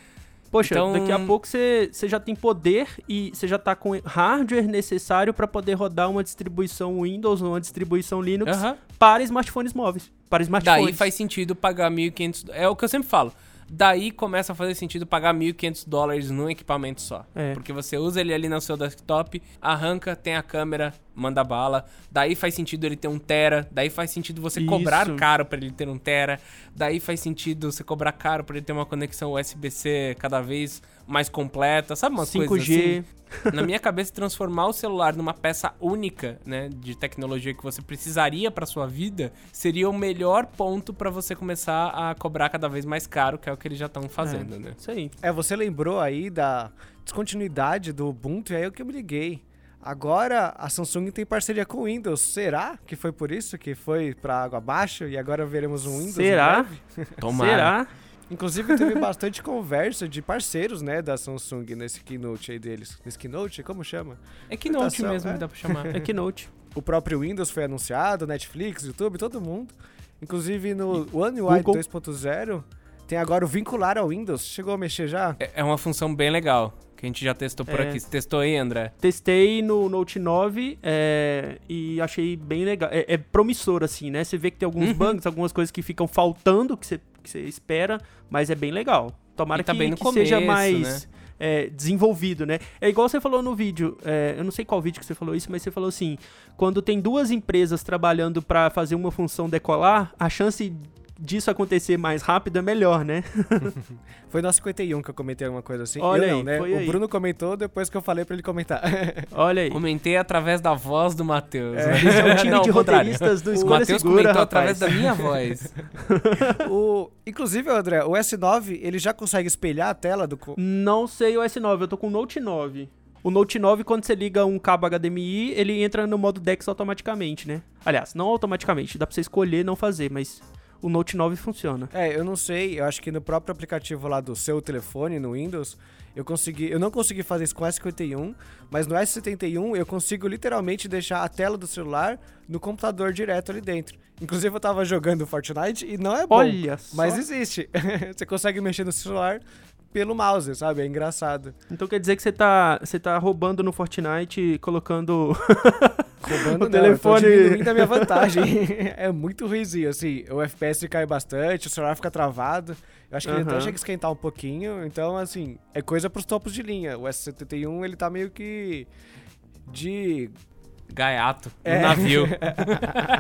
Poxa, então... daqui a pouco você já tem poder e você já tá com hardware necessário para poder rodar uma distribuição Windows ou uma distribuição Linux para smartphones móveis. Para smartphones. Daí faz sentido pagar 1.500. É o que eu sempre falo. Daí começa a fazer sentido pagar 1.500 dólares num equipamento só. É. Porque você usa ele ali no seu desktop, arranca, tem a câmera, manda bala. Daí faz sentido ele ter um tera. Daí faz sentido você Isso. cobrar caro para ele ter um tera. Daí faz sentido você cobrar caro para ele ter uma conexão USB-C cada vez mais completa. Sabe umas 5G. coisas assim? na minha cabeça, transformar o celular numa peça única, né, de tecnologia que você precisaria para sua vida, seria o melhor ponto para você começar a cobrar cada vez mais caro, que é o que eles já estão fazendo, é. né? Isso aí. É, você lembrou aí da descontinuidade do Ubuntu, e aí é o que eu me liguei. Agora a Samsung tem parceria com o Windows. Será que foi por isso que foi para água abaixo e agora veremos um Windows? Será? Tomara. Será? Inclusive, teve bastante conversa de parceiros, né, da Samsung nesse keynote aí deles. Nesse keynote, como chama? É keynote mesmo, é. dá pra chamar. É keynote. o próprio Windows foi anunciado, Netflix, YouTube, todo mundo. Inclusive no One UI 2.0 tem agora o vincular ao Windows. Chegou a mexer já? É, é uma função bem legal. Que a gente já testou por é. aqui. Você testou aí, André? Testei no Note 9 é, e achei bem legal. É, é, promissor, assim, né? Você vê que tem alguns uhum. bugs, algumas coisas que ficam faltando, que você, que você espera, mas é bem legal. Tomara tá que, que começo, seja mais. Né? É, desenvolvido, né? É igual você falou no vídeo, é, eu não sei qual vídeo que você falou isso, mas você falou assim, quando tem duas empresas trabalhando para fazer uma função decolar, a chance disso acontecer mais rápido é melhor, né? foi no 51 que eu comentei alguma coisa assim. Olha eu aí, né? o aí. Bruno comentou depois que eu falei para ele comentar. Olha aí. Comentei através da voz do Matheus. É, é um time não, de roteiristas do Escolha O Matheus comentou rapaz. através da minha voz. o, inclusive, André, o S9, ele já consegue espelhar a tela do... Não sei o S9, eu tô com o Note 9. O Note 9, quando você liga um cabo HDMI, ele entra no modo DeX automaticamente, né? Aliás, não automaticamente, dá pra você escolher não fazer, mas o Note 9 funciona. É, eu não sei, eu acho que no próprio aplicativo lá do seu telefone, no Windows, eu consegui, eu não consegui fazer isso com o S51, mas no S71 eu consigo literalmente deixar a tela do celular no computador direto ali dentro. Inclusive eu tava jogando Fortnite e não é bom, Olha só. mas existe. você consegue mexer no celular pelo mouse, sabe? É engraçado. Então quer dizer que você tá, você tá roubando no Fortnite, colocando roubando o não, telefone eu da minha vantagem. é muito ruimzinho, assim. O FPS cai bastante, o celular fica travado. Eu acho que uhum. ele até chega a esquentar um pouquinho. Então, assim, é coisa pros topos de linha. O S71, ele tá meio que de gaiato no é. navio.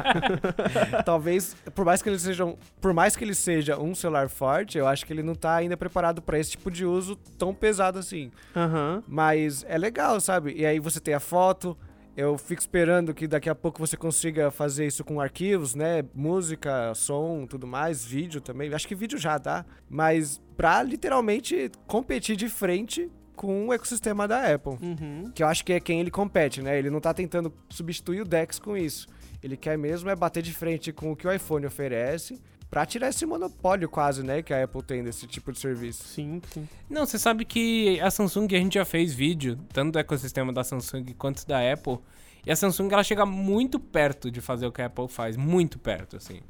Talvez, por mais que ele seja, um, por mais que ele seja um celular forte, eu acho que ele não tá ainda preparado para esse tipo de uso tão pesado assim. Uhum. Mas é legal, sabe? E aí você tem a foto. Eu fico esperando que daqui a pouco você consiga fazer isso com arquivos, né? Música, som, tudo mais, vídeo também. Acho que vídeo já dá. Mas pra literalmente competir de frente com o ecossistema da Apple. Uhum. Que eu acho que é quem ele compete, né? Ele não tá tentando substituir o Dex com isso. Ele quer mesmo é bater de frente com o que o iPhone oferece para tirar esse monopólio quase, né, que a Apple tem desse tipo de serviço. Sim, sim. Não, você sabe que a Samsung, a gente já fez vídeo, tanto do ecossistema da Samsung quanto da Apple, e a Samsung ela chega muito perto de fazer o que a Apple faz, muito perto, assim.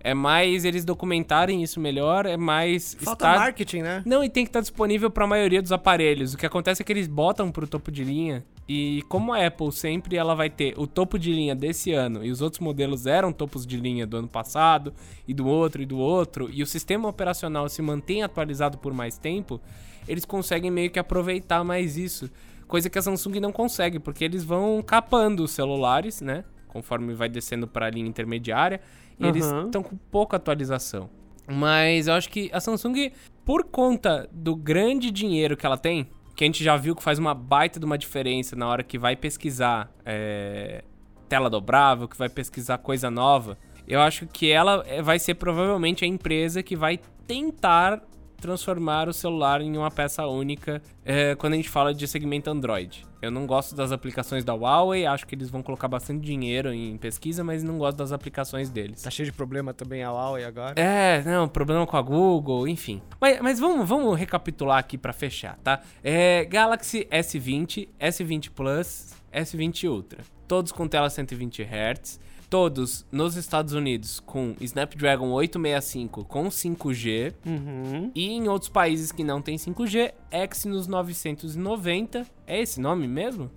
É mais eles documentarem isso melhor, é mais. Falta estar... marketing, né? Não, e tem que estar disponível para a maioria dos aparelhos. O que acontece é que eles botam pro topo de linha. E como a Apple sempre ela vai ter o topo de linha desse ano e os outros modelos eram topos de linha do ano passado e do outro e do outro, e o sistema operacional se mantém atualizado por mais tempo, eles conseguem meio que aproveitar mais isso. Coisa que a Samsung não consegue, porque eles vão capando os celulares, né? Conforme vai descendo para a linha intermediária uhum. eles estão com pouca atualização. Mas eu acho que a Samsung, por conta do grande dinheiro que ela tem, que a gente já viu que faz uma baita de uma diferença na hora que vai pesquisar é, tela dobrável, que vai pesquisar coisa nova, eu acho que ela é, vai ser provavelmente a empresa que vai tentar transformar o celular em uma peça única é, quando a gente fala de segmento Android. Eu não gosto das aplicações da Huawei, acho que eles vão colocar bastante dinheiro em pesquisa, mas não gosto das aplicações deles. Tá cheio de problema também a Huawei agora. É, não, problema com a Google, enfim. Mas, mas vamos, vamos recapitular aqui para fechar, tá? É, Galaxy S20, S20 Plus, S20 Ultra. Todos com tela 120 Hz todos nos Estados Unidos com Snapdragon 865 com 5G uhum. e em outros países que não tem 5G, Exynos 990. É esse nome mesmo?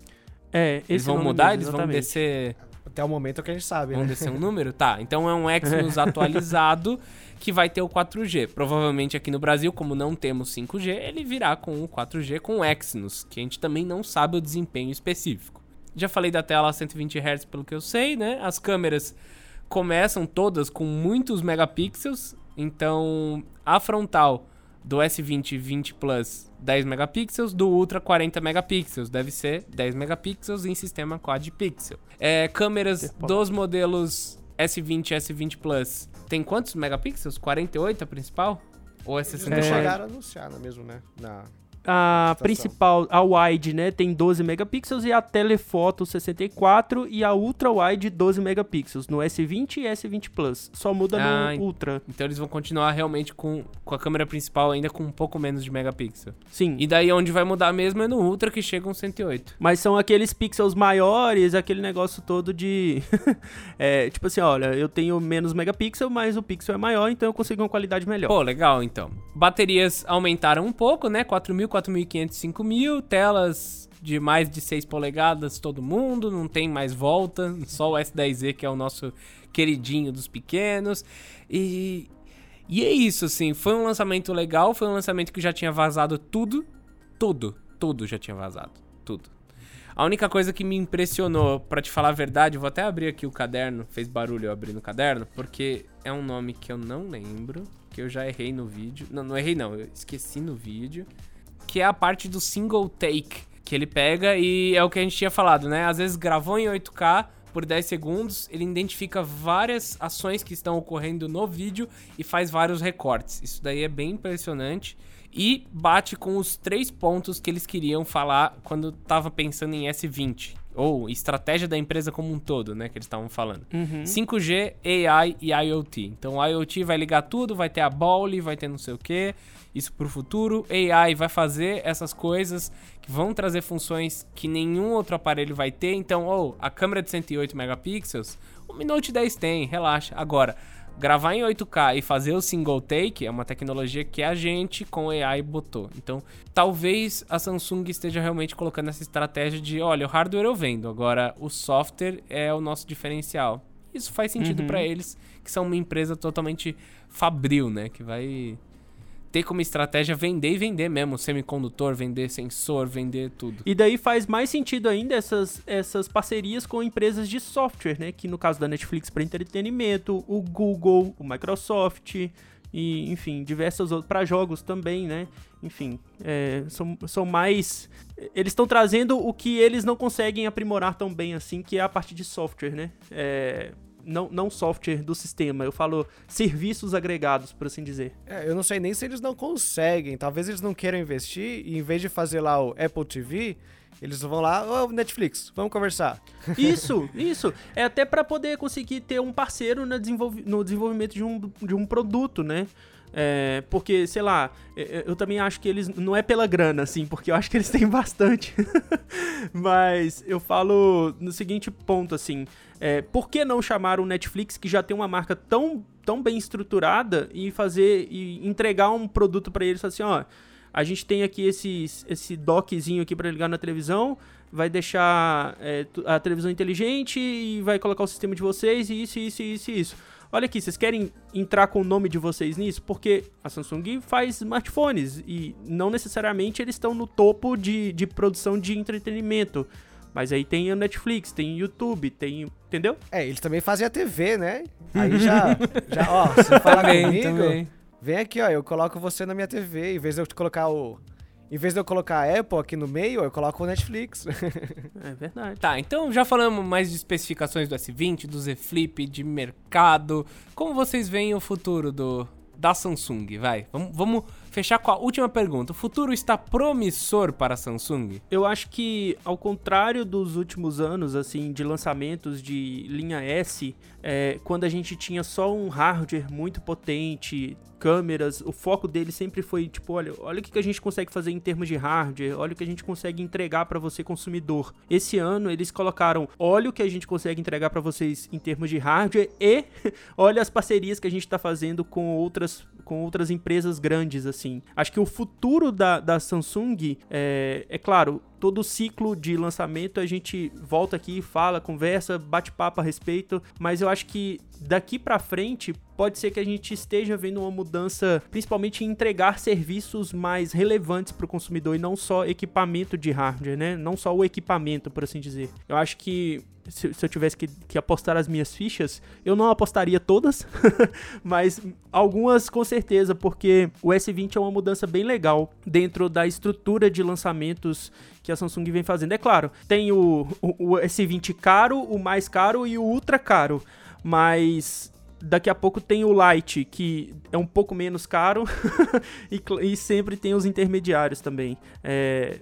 É, eles vão mudar, mesmo, eles vão descer até o momento que a gente sabe, Vão né? descer um número? Tá, então é um Exynos atualizado que vai ter o 4G. Provavelmente aqui no Brasil, como não temos 5G, ele virá com o 4G com Exynos, que a gente também não sabe o desempenho específico. Já falei da tela 120 Hz pelo que eu sei, né? As câmeras começam todas com muitos megapixels, então a frontal do S20 20 Plus 10 megapixels, do Ultra 40 megapixels, deve ser 10 megapixels em sistema quad pixel. É, câmeras dos modelos S20 e S20 Plus tem quantos megapixels? 48 a principal? Ou é 68? Eles não chegaram a anunciar mesmo, né? Na a principal, a wide, né, tem 12 megapixels e a telefoto 64 e a ultra wide 12 megapixels no S20 e S20 Plus. Só muda ah, no Ultra. Então eles vão continuar realmente com, com a câmera principal ainda com um pouco menos de megapixel. Sim. E daí onde vai mudar mesmo é no Ultra que chega um 108. Mas são aqueles pixels maiores, aquele negócio todo de é, tipo assim, olha, eu tenho menos megapixel, mas o pixel é maior, então eu consigo uma qualidade melhor. Pô, legal então. Baterias4000 um pouco, né? 4.000, 4.500, 5.000. Telas de mais de 6 polegadas, todo mundo. Não tem mais volta. Só o S10Z, que é o nosso queridinho dos pequenos. E, e é isso, assim. Foi um lançamento legal. Foi um lançamento que já tinha vazado tudo. Tudo. Tudo já tinha vazado. Tudo. A única coisa que me impressionou, para te falar a verdade, vou até abrir aqui o caderno, fez barulho eu abrir no caderno, porque é um nome que eu não lembro que eu já errei no vídeo. Não, não errei não, eu esqueci no vídeo. Que é a parte do single take, que ele pega e é o que a gente tinha falado, né? Às vezes gravou em 8K por 10 segundos, ele identifica várias ações que estão ocorrendo no vídeo e faz vários recortes. Isso daí é bem impressionante e bate com os três pontos que eles queriam falar quando tava pensando em S20, ou estratégia da empresa como um todo, né, que eles estavam falando. Uhum. 5G, AI e IoT. Então, o IoT vai ligar tudo, vai ter a Ball, vai ter não sei o que, isso pro futuro. AI vai fazer essas coisas que vão trazer funções que nenhum outro aparelho vai ter. Então, ou oh, a câmera de 108 megapixels, o Mi Note 10 tem, relaxa. Agora, gravar em 8K e fazer o single take é uma tecnologia que a gente com AI botou. Então, talvez a Samsung esteja realmente colocando essa estratégia de, olha, o hardware eu vendo, agora o software é o nosso diferencial. Isso faz sentido uhum. para eles, que são uma empresa totalmente fabril, né, que vai ter como estratégia vender e vender mesmo, semicondutor, vender sensor, vender tudo. E daí faz mais sentido ainda essas, essas parcerias com empresas de software, né? Que no caso da Netflix para entretenimento, o Google, o Microsoft e, enfim, diversas outras para jogos também, né? Enfim, é, são, são mais. Eles estão trazendo o que eles não conseguem aprimorar tão bem assim, que é a parte de software, né? É, não, não software do sistema, eu falo serviços agregados, por assim dizer. É, eu não sei nem se eles não conseguem, talvez eles não queiram investir e em vez de fazer lá o Apple TV, eles vão lá, ô oh, Netflix, vamos conversar. Isso, isso. É até para poder conseguir ter um parceiro no, desenvolv no desenvolvimento de um, de um produto, né? É, porque, sei lá, é, é, eu também acho que eles. Não é pela grana, assim, porque eu acho que eles têm bastante. Mas eu falo no seguinte ponto, assim. É, por que não chamar o Netflix, que já tem uma marca tão, tão bem estruturada, e fazer. e entregar um produto para eles assim, ó. A gente tem aqui esse, esse dockzinho aqui para ligar na televisão, vai deixar é, a televisão inteligente e vai colocar o sistema de vocês, e isso, isso, isso, isso. Olha aqui, vocês querem entrar com o nome de vocês nisso? Porque a Samsung faz smartphones e não necessariamente eles estão no topo de, de produção de entretenimento. Mas aí tem a Netflix, tem o YouTube, tem. Entendeu? É, eles também fazem a TV, né? Aí já. já ó, você falar comigo. Também. Vem aqui, ó, eu coloco você na minha TV. Em vez de eu te colocar o em vez de eu colocar a Apple aqui no meio, eu coloco o Netflix. é verdade. Tá, então já falamos mais de especificações do S20, do Z Flip, de mercado. Como vocês veem o futuro do, da Samsung? Vai, vamos, vamos fechar com a última pergunta. O futuro está promissor para a Samsung? Eu acho que, ao contrário dos últimos anos, assim, de lançamentos de linha S, é, quando a gente tinha só um hardware muito potente, câmeras, o foco dele sempre foi tipo, olha, olha o que a gente consegue fazer em termos de hardware, olha o que a gente consegue entregar para você consumidor. Esse ano eles colocaram, olha o que a gente consegue entregar para vocês em termos de hardware e olha as parcerias que a gente está fazendo com outras com outras empresas grandes assim. Acho que o futuro da, da Samsung é, é claro, todo ciclo de lançamento a gente volta aqui, fala, conversa, bate papo a respeito, mas eu acho que daqui para frente pode ser que a gente esteja vendo uma mudança, principalmente em entregar serviços mais relevantes para o consumidor e não só equipamento de hardware, né? Não só o equipamento, por assim dizer. Eu acho que se, se eu tivesse que, que, apostar as minhas fichas, eu não apostaria todas, mas algumas com certeza, porque o S20 é uma mudança bem legal dentro da estrutura de lançamentos que a Samsung vem fazendo. É claro, tem o, o, o S20 caro, o mais caro e o ultra caro, mas daqui a pouco tem o Lite, que é um pouco menos caro, e, e, sempre tem os intermediários também. É,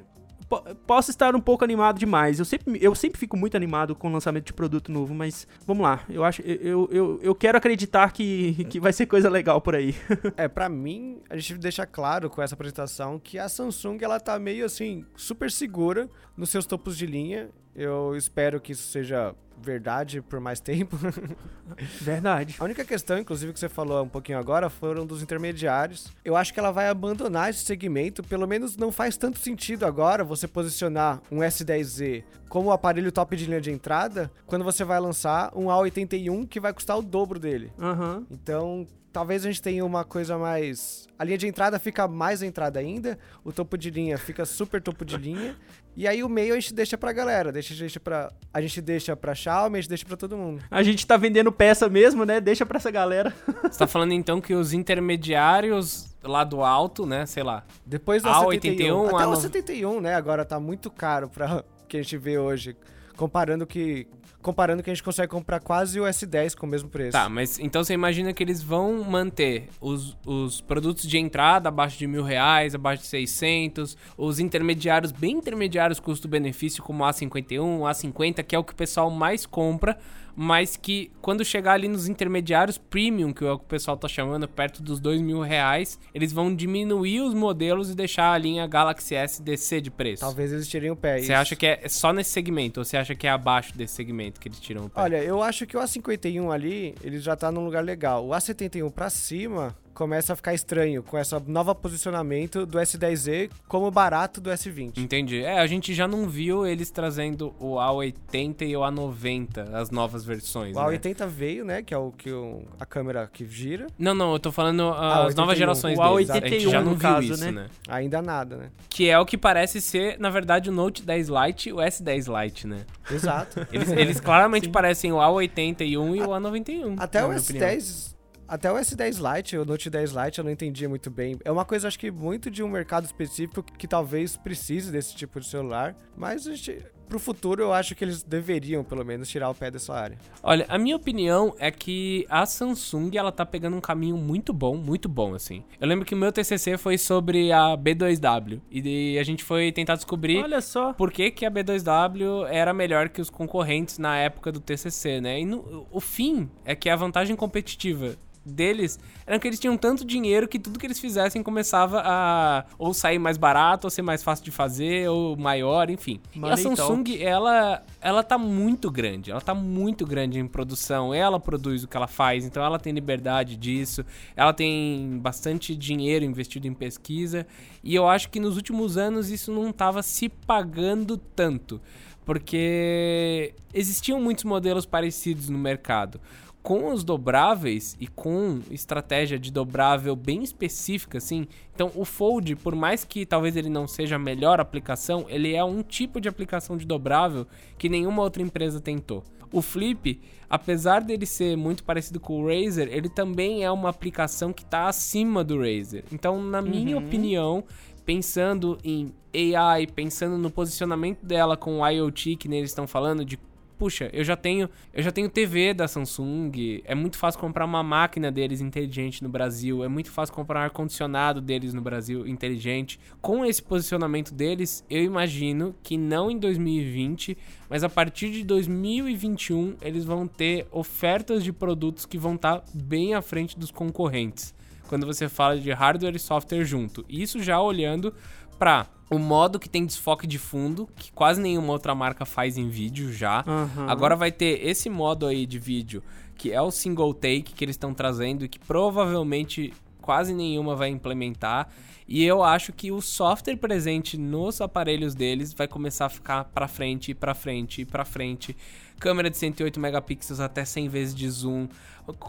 posso estar um pouco animado demais. Eu sempre, eu sempre fico muito animado com o lançamento de produto novo, mas vamos lá. Eu acho, eu, eu, eu quero acreditar que, que vai ser coisa legal por aí. é, para mim, a gente deixa claro com essa apresentação que a Samsung ela tá meio assim super segura nos seus topos de linha. Eu espero que isso seja verdade por mais tempo. Verdade. A única questão, inclusive, que você falou um pouquinho agora, foram dos intermediários. Eu acho que ela vai abandonar esse segmento, pelo menos não faz tanto sentido agora você posicionar um S10Z como o aparelho top de linha de entrada, quando você vai lançar um A81 que vai custar o dobro dele. Uhum. Então, talvez a gente tenha uma coisa mais. A linha de entrada fica mais entrada ainda, o topo de linha fica super topo de linha, e aí o meio a gente deixa pra galera, deixa, deixa pra, a gente deixa pra Xiaomi, a gente deixa pra todo mundo. A gente tá vendendo peça mesmo, né? Deixa pra essa galera. Você tá falando então que os intermediários lá do alto, né, sei lá. Depois do A81, até o A71, né, agora tá muito caro pra que a gente vê hoje, comparando que comparando que a gente consegue comprar quase o S10 com o mesmo preço. Tá, mas então você imagina que eles vão manter os, os produtos de entrada abaixo de mil reais, abaixo de 600, os intermediários, bem intermediários custo-benefício, como A51, A50, que é o que o pessoal mais compra, mas que quando chegar ali nos intermediários premium, que é o que o pessoal tá chamando, perto dos dois mil reais, eles vão diminuir os modelos e deixar a linha Galaxy S descer de preço. Talvez eles tirem o pé. Você acha que é só nesse segmento ou você acha que é abaixo desse segmento que eles tiram o pé? Olha, eu acho que o A51 ali, ele já tá num lugar legal. O A71 pra cima, começa a ficar estranho com esse novo posicionamento do S10Z como barato do S20. Entendi. É, a gente já não viu eles trazendo o A80 e o A90, as novas versões. O A80 né? veio, né? Que é o que o, a câmera que gira. Não, não, eu tô falando uh, ah, as novas gerações o A81, deles. A gente já não viu caso, isso, né? né? Ainda nada, né? Que é o que parece ser, na verdade, o Note 10 Lite e o S10 Lite, né? Exato. Eles, eles claramente parecem o A81 e o A91. Até o S10 até o S10 Lite, o Note 10 Lite, eu não entendia muito bem. É uma coisa, acho que, muito de um mercado específico que talvez precise desse tipo de celular. Mas a gente, pro futuro, eu acho que eles deveriam, pelo menos, tirar o pé dessa área. Olha, a minha opinião é que a Samsung, ela tá pegando um caminho muito bom, muito bom, assim. Eu lembro que o meu TCC foi sobre a B2W. E a gente foi tentar descobrir... Olha só! Por que, que a B2W era melhor que os concorrentes na época do TCC, né? E no, o fim é que a vantagem competitiva deles era que eles tinham tanto dinheiro que tudo que eles fizessem começava a ou sair mais barato, ou ser mais fácil de fazer, ou maior, enfim. Money e a Samsung, ela, ela tá muito grande, ela tá muito grande em produção, ela produz o que ela faz, então ela tem liberdade disso, ela tem bastante dinheiro investido em pesquisa, e eu acho que nos últimos anos isso não tava se pagando tanto, porque existiam muitos modelos parecidos no mercado com os dobráveis e com estratégia de dobrável bem específica, assim. Então, o Fold, por mais que talvez ele não seja a melhor aplicação, ele é um tipo de aplicação de dobrável que nenhuma outra empresa tentou. O Flip, apesar dele ser muito parecido com o Razer, ele também é uma aplicação que está acima do Razer. Então, na minha uhum. opinião, pensando em AI, pensando no posicionamento dela com o IoT que eles estão falando de puxa, eu já tenho, eu já tenho TV da Samsung, é muito fácil comprar uma máquina deles inteligente no Brasil, é muito fácil comprar um ar condicionado deles no Brasil inteligente. Com esse posicionamento deles, eu imagino que não em 2020, mas a partir de 2021 eles vão ter ofertas de produtos que vão estar tá bem à frente dos concorrentes. Quando você fala de hardware e software junto. Isso já olhando para o modo que tem desfoque de fundo, que quase nenhuma outra marca faz em vídeo já. Uhum. Agora vai ter esse modo aí de vídeo, que é o single take que eles estão trazendo e que provavelmente quase nenhuma vai implementar. E eu acho que o software presente nos aparelhos deles vai começar a ficar para frente, para frente, para frente. Câmera de 108 megapixels até 100 vezes de zoom.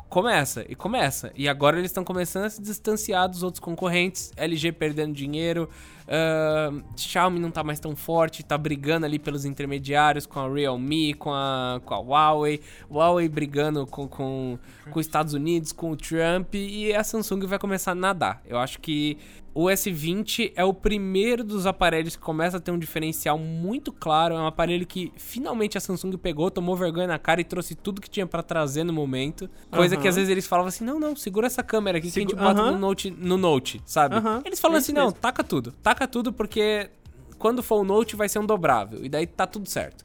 Começa e começa. E agora eles estão começando a se distanciar dos outros concorrentes. LG perdendo dinheiro, Uh, Xiaomi não tá mais tão forte, tá brigando ali pelos intermediários com a Realme, com a, com a Huawei. Huawei brigando com, com, com os Estados Unidos, com o Trump. E a Samsung vai começar a nadar. Eu acho que o S20 é o primeiro dos aparelhos que começa a ter um diferencial muito claro. É um aparelho que finalmente a Samsung pegou, tomou vergonha na cara e trouxe tudo que tinha para trazer no momento. Coisa uhum. que às vezes eles falavam assim: não, não, segura essa câmera aqui Segu que a gente bota no, Note, no Note, sabe? Eles falam assim: não, taca tudo, taca tudo porque quando for o Note vai ser um dobrável. E daí tá tudo certo.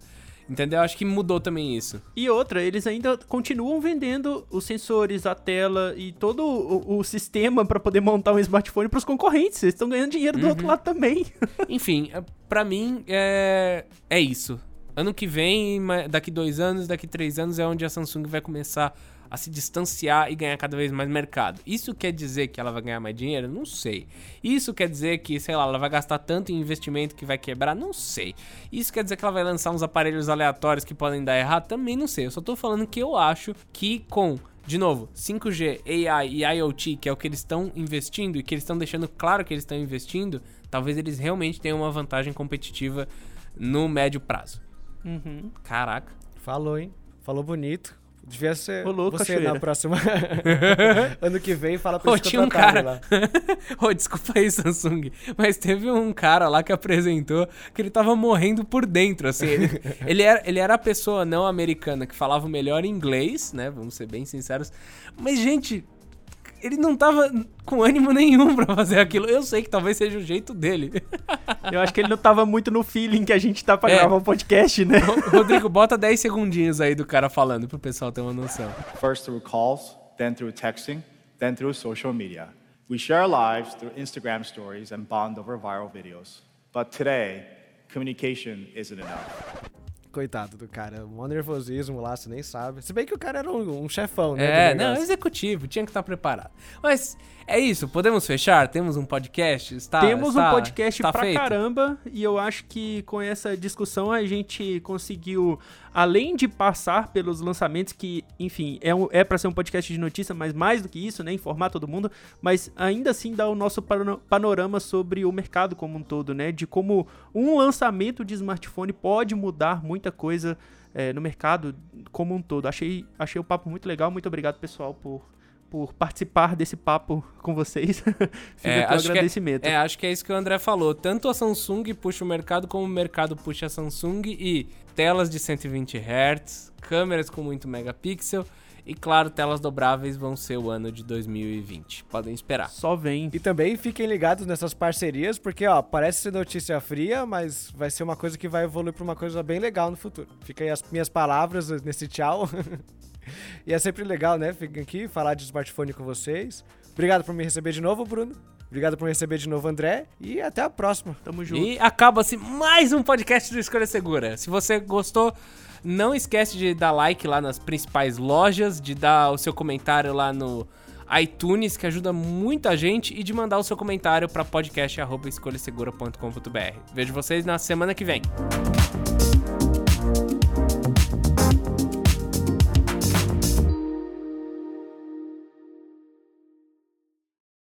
Entendeu? Acho que mudou também isso. E outra, eles ainda continuam vendendo os sensores, a tela e todo o, o sistema para poder montar um smartphone para os concorrentes. Eles estão ganhando dinheiro do outro uhum. lado também. Enfim, é, para mim é, é isso. Ano que vem, daqui dois anos, daqui três anos é onde a Samsung vai começar a se distanciar e ganhar cada vez mais mercado. Isso quer dizer que ela vai ganhar mais dinheiro? Não sei. Isso quer dizer que, sei lá, ela vai gastar tanto em investimento que vai quebrar? Não sei. Isso quer dizer que ela vai lançar uns aparelhos aleatórios que podem dar errado? Também não sei. Eu só tô falando que eu acho que com de novo, 5G, AI e IoT, que é o que eles estão investindo e que eles estão deixando claro que eles estão investindo, talvez eles realmente tenham uma vantagem competitiva no médio prazo. Uhum. Caraca. Falou, hein? Falou bonito. Devia ser louco, você na próxima. ano que vem, fala pra oh, tinha um cara lá. oh, desculpa aí, Samsung. Mas teve um cara lá que apresentou que ele tava morrendo por dentro, assim. Ele, ele, era, ele era a pessoa não americana que falava o melhor inglês, né? Vamos ser bem sinceros. Mas, gente, ele não tava com ânimo nenhum para fazer aquilo. Eu sei que talvez seja o jeito dele. Eu acho que ele não tava muito no feeling que a gente tá pra é. gravar o um podcast, né? Rodrigo, bota 10 segundinhos aí do cara falando pro pessoal ter uma noção. First through calls, then through texting, then through social media. We share lives through Instagram stories and bond over viral videos. But today, communication isn't enough. Coitado do cara, um nervosismo lá, você nem sabe. Se bem que o cara era um, um chefão, né? É, não, executivo, tinha que estar preparado. Mas é isso, podemos fechar? Temos um podcast? Está, Temos está, um podcast está pra feito. caramba e eu acho que com essa discussão a gente conseguiu, além de passar pelos lançamentos que, enfim, é, um, é para ser um podcast de notícia, mas mais do que isso, né, informar todo mundo, mas ainda assim dar o nosso panorama sobre o mercado como um todo, né, de como um lançamento de smartphone pode mudar muita coisa é, no mercado como um todo. Achei, achei o papo muito legal, muito obrigado pessoal por por participar desse papo com vocês. Fica é, aqui o agradecimento. É, é, acho que é isso que o André falou. Tanto a Samsung puxa o mercado, como o mercado puxa a Samsung e telas de 120 Hz, câmeras com muito megapixel. E claro, telas dobráveis vão ser o ano de 2020. Podem esperar. Só vem. E também fiquem ligados nessas parcerias, porque ó, parece ser notícia fria, mas vai ser uma coisa que vai evoluir para uma coisa bem legal no futuro. Fica aí as minhas palavras nesse tchau. e é sempre legal, né? Ficar aqui, falar de smartphone com vocês. Obrigado por me receber de novo, Bruno. Obrigado por me receber de novo, André. E até a próxima. Tamo junto. E acaba-se mais um podcast do Escolha Segura. Se você gostou, não esquece de dar like lá nas principais lojas, de dar o seu comentário lá no iTunes, que ajuda muita gente, e de mandar o seu comentário para podcast.escolhasegura.com.br. Vejo vocês na semana que vem.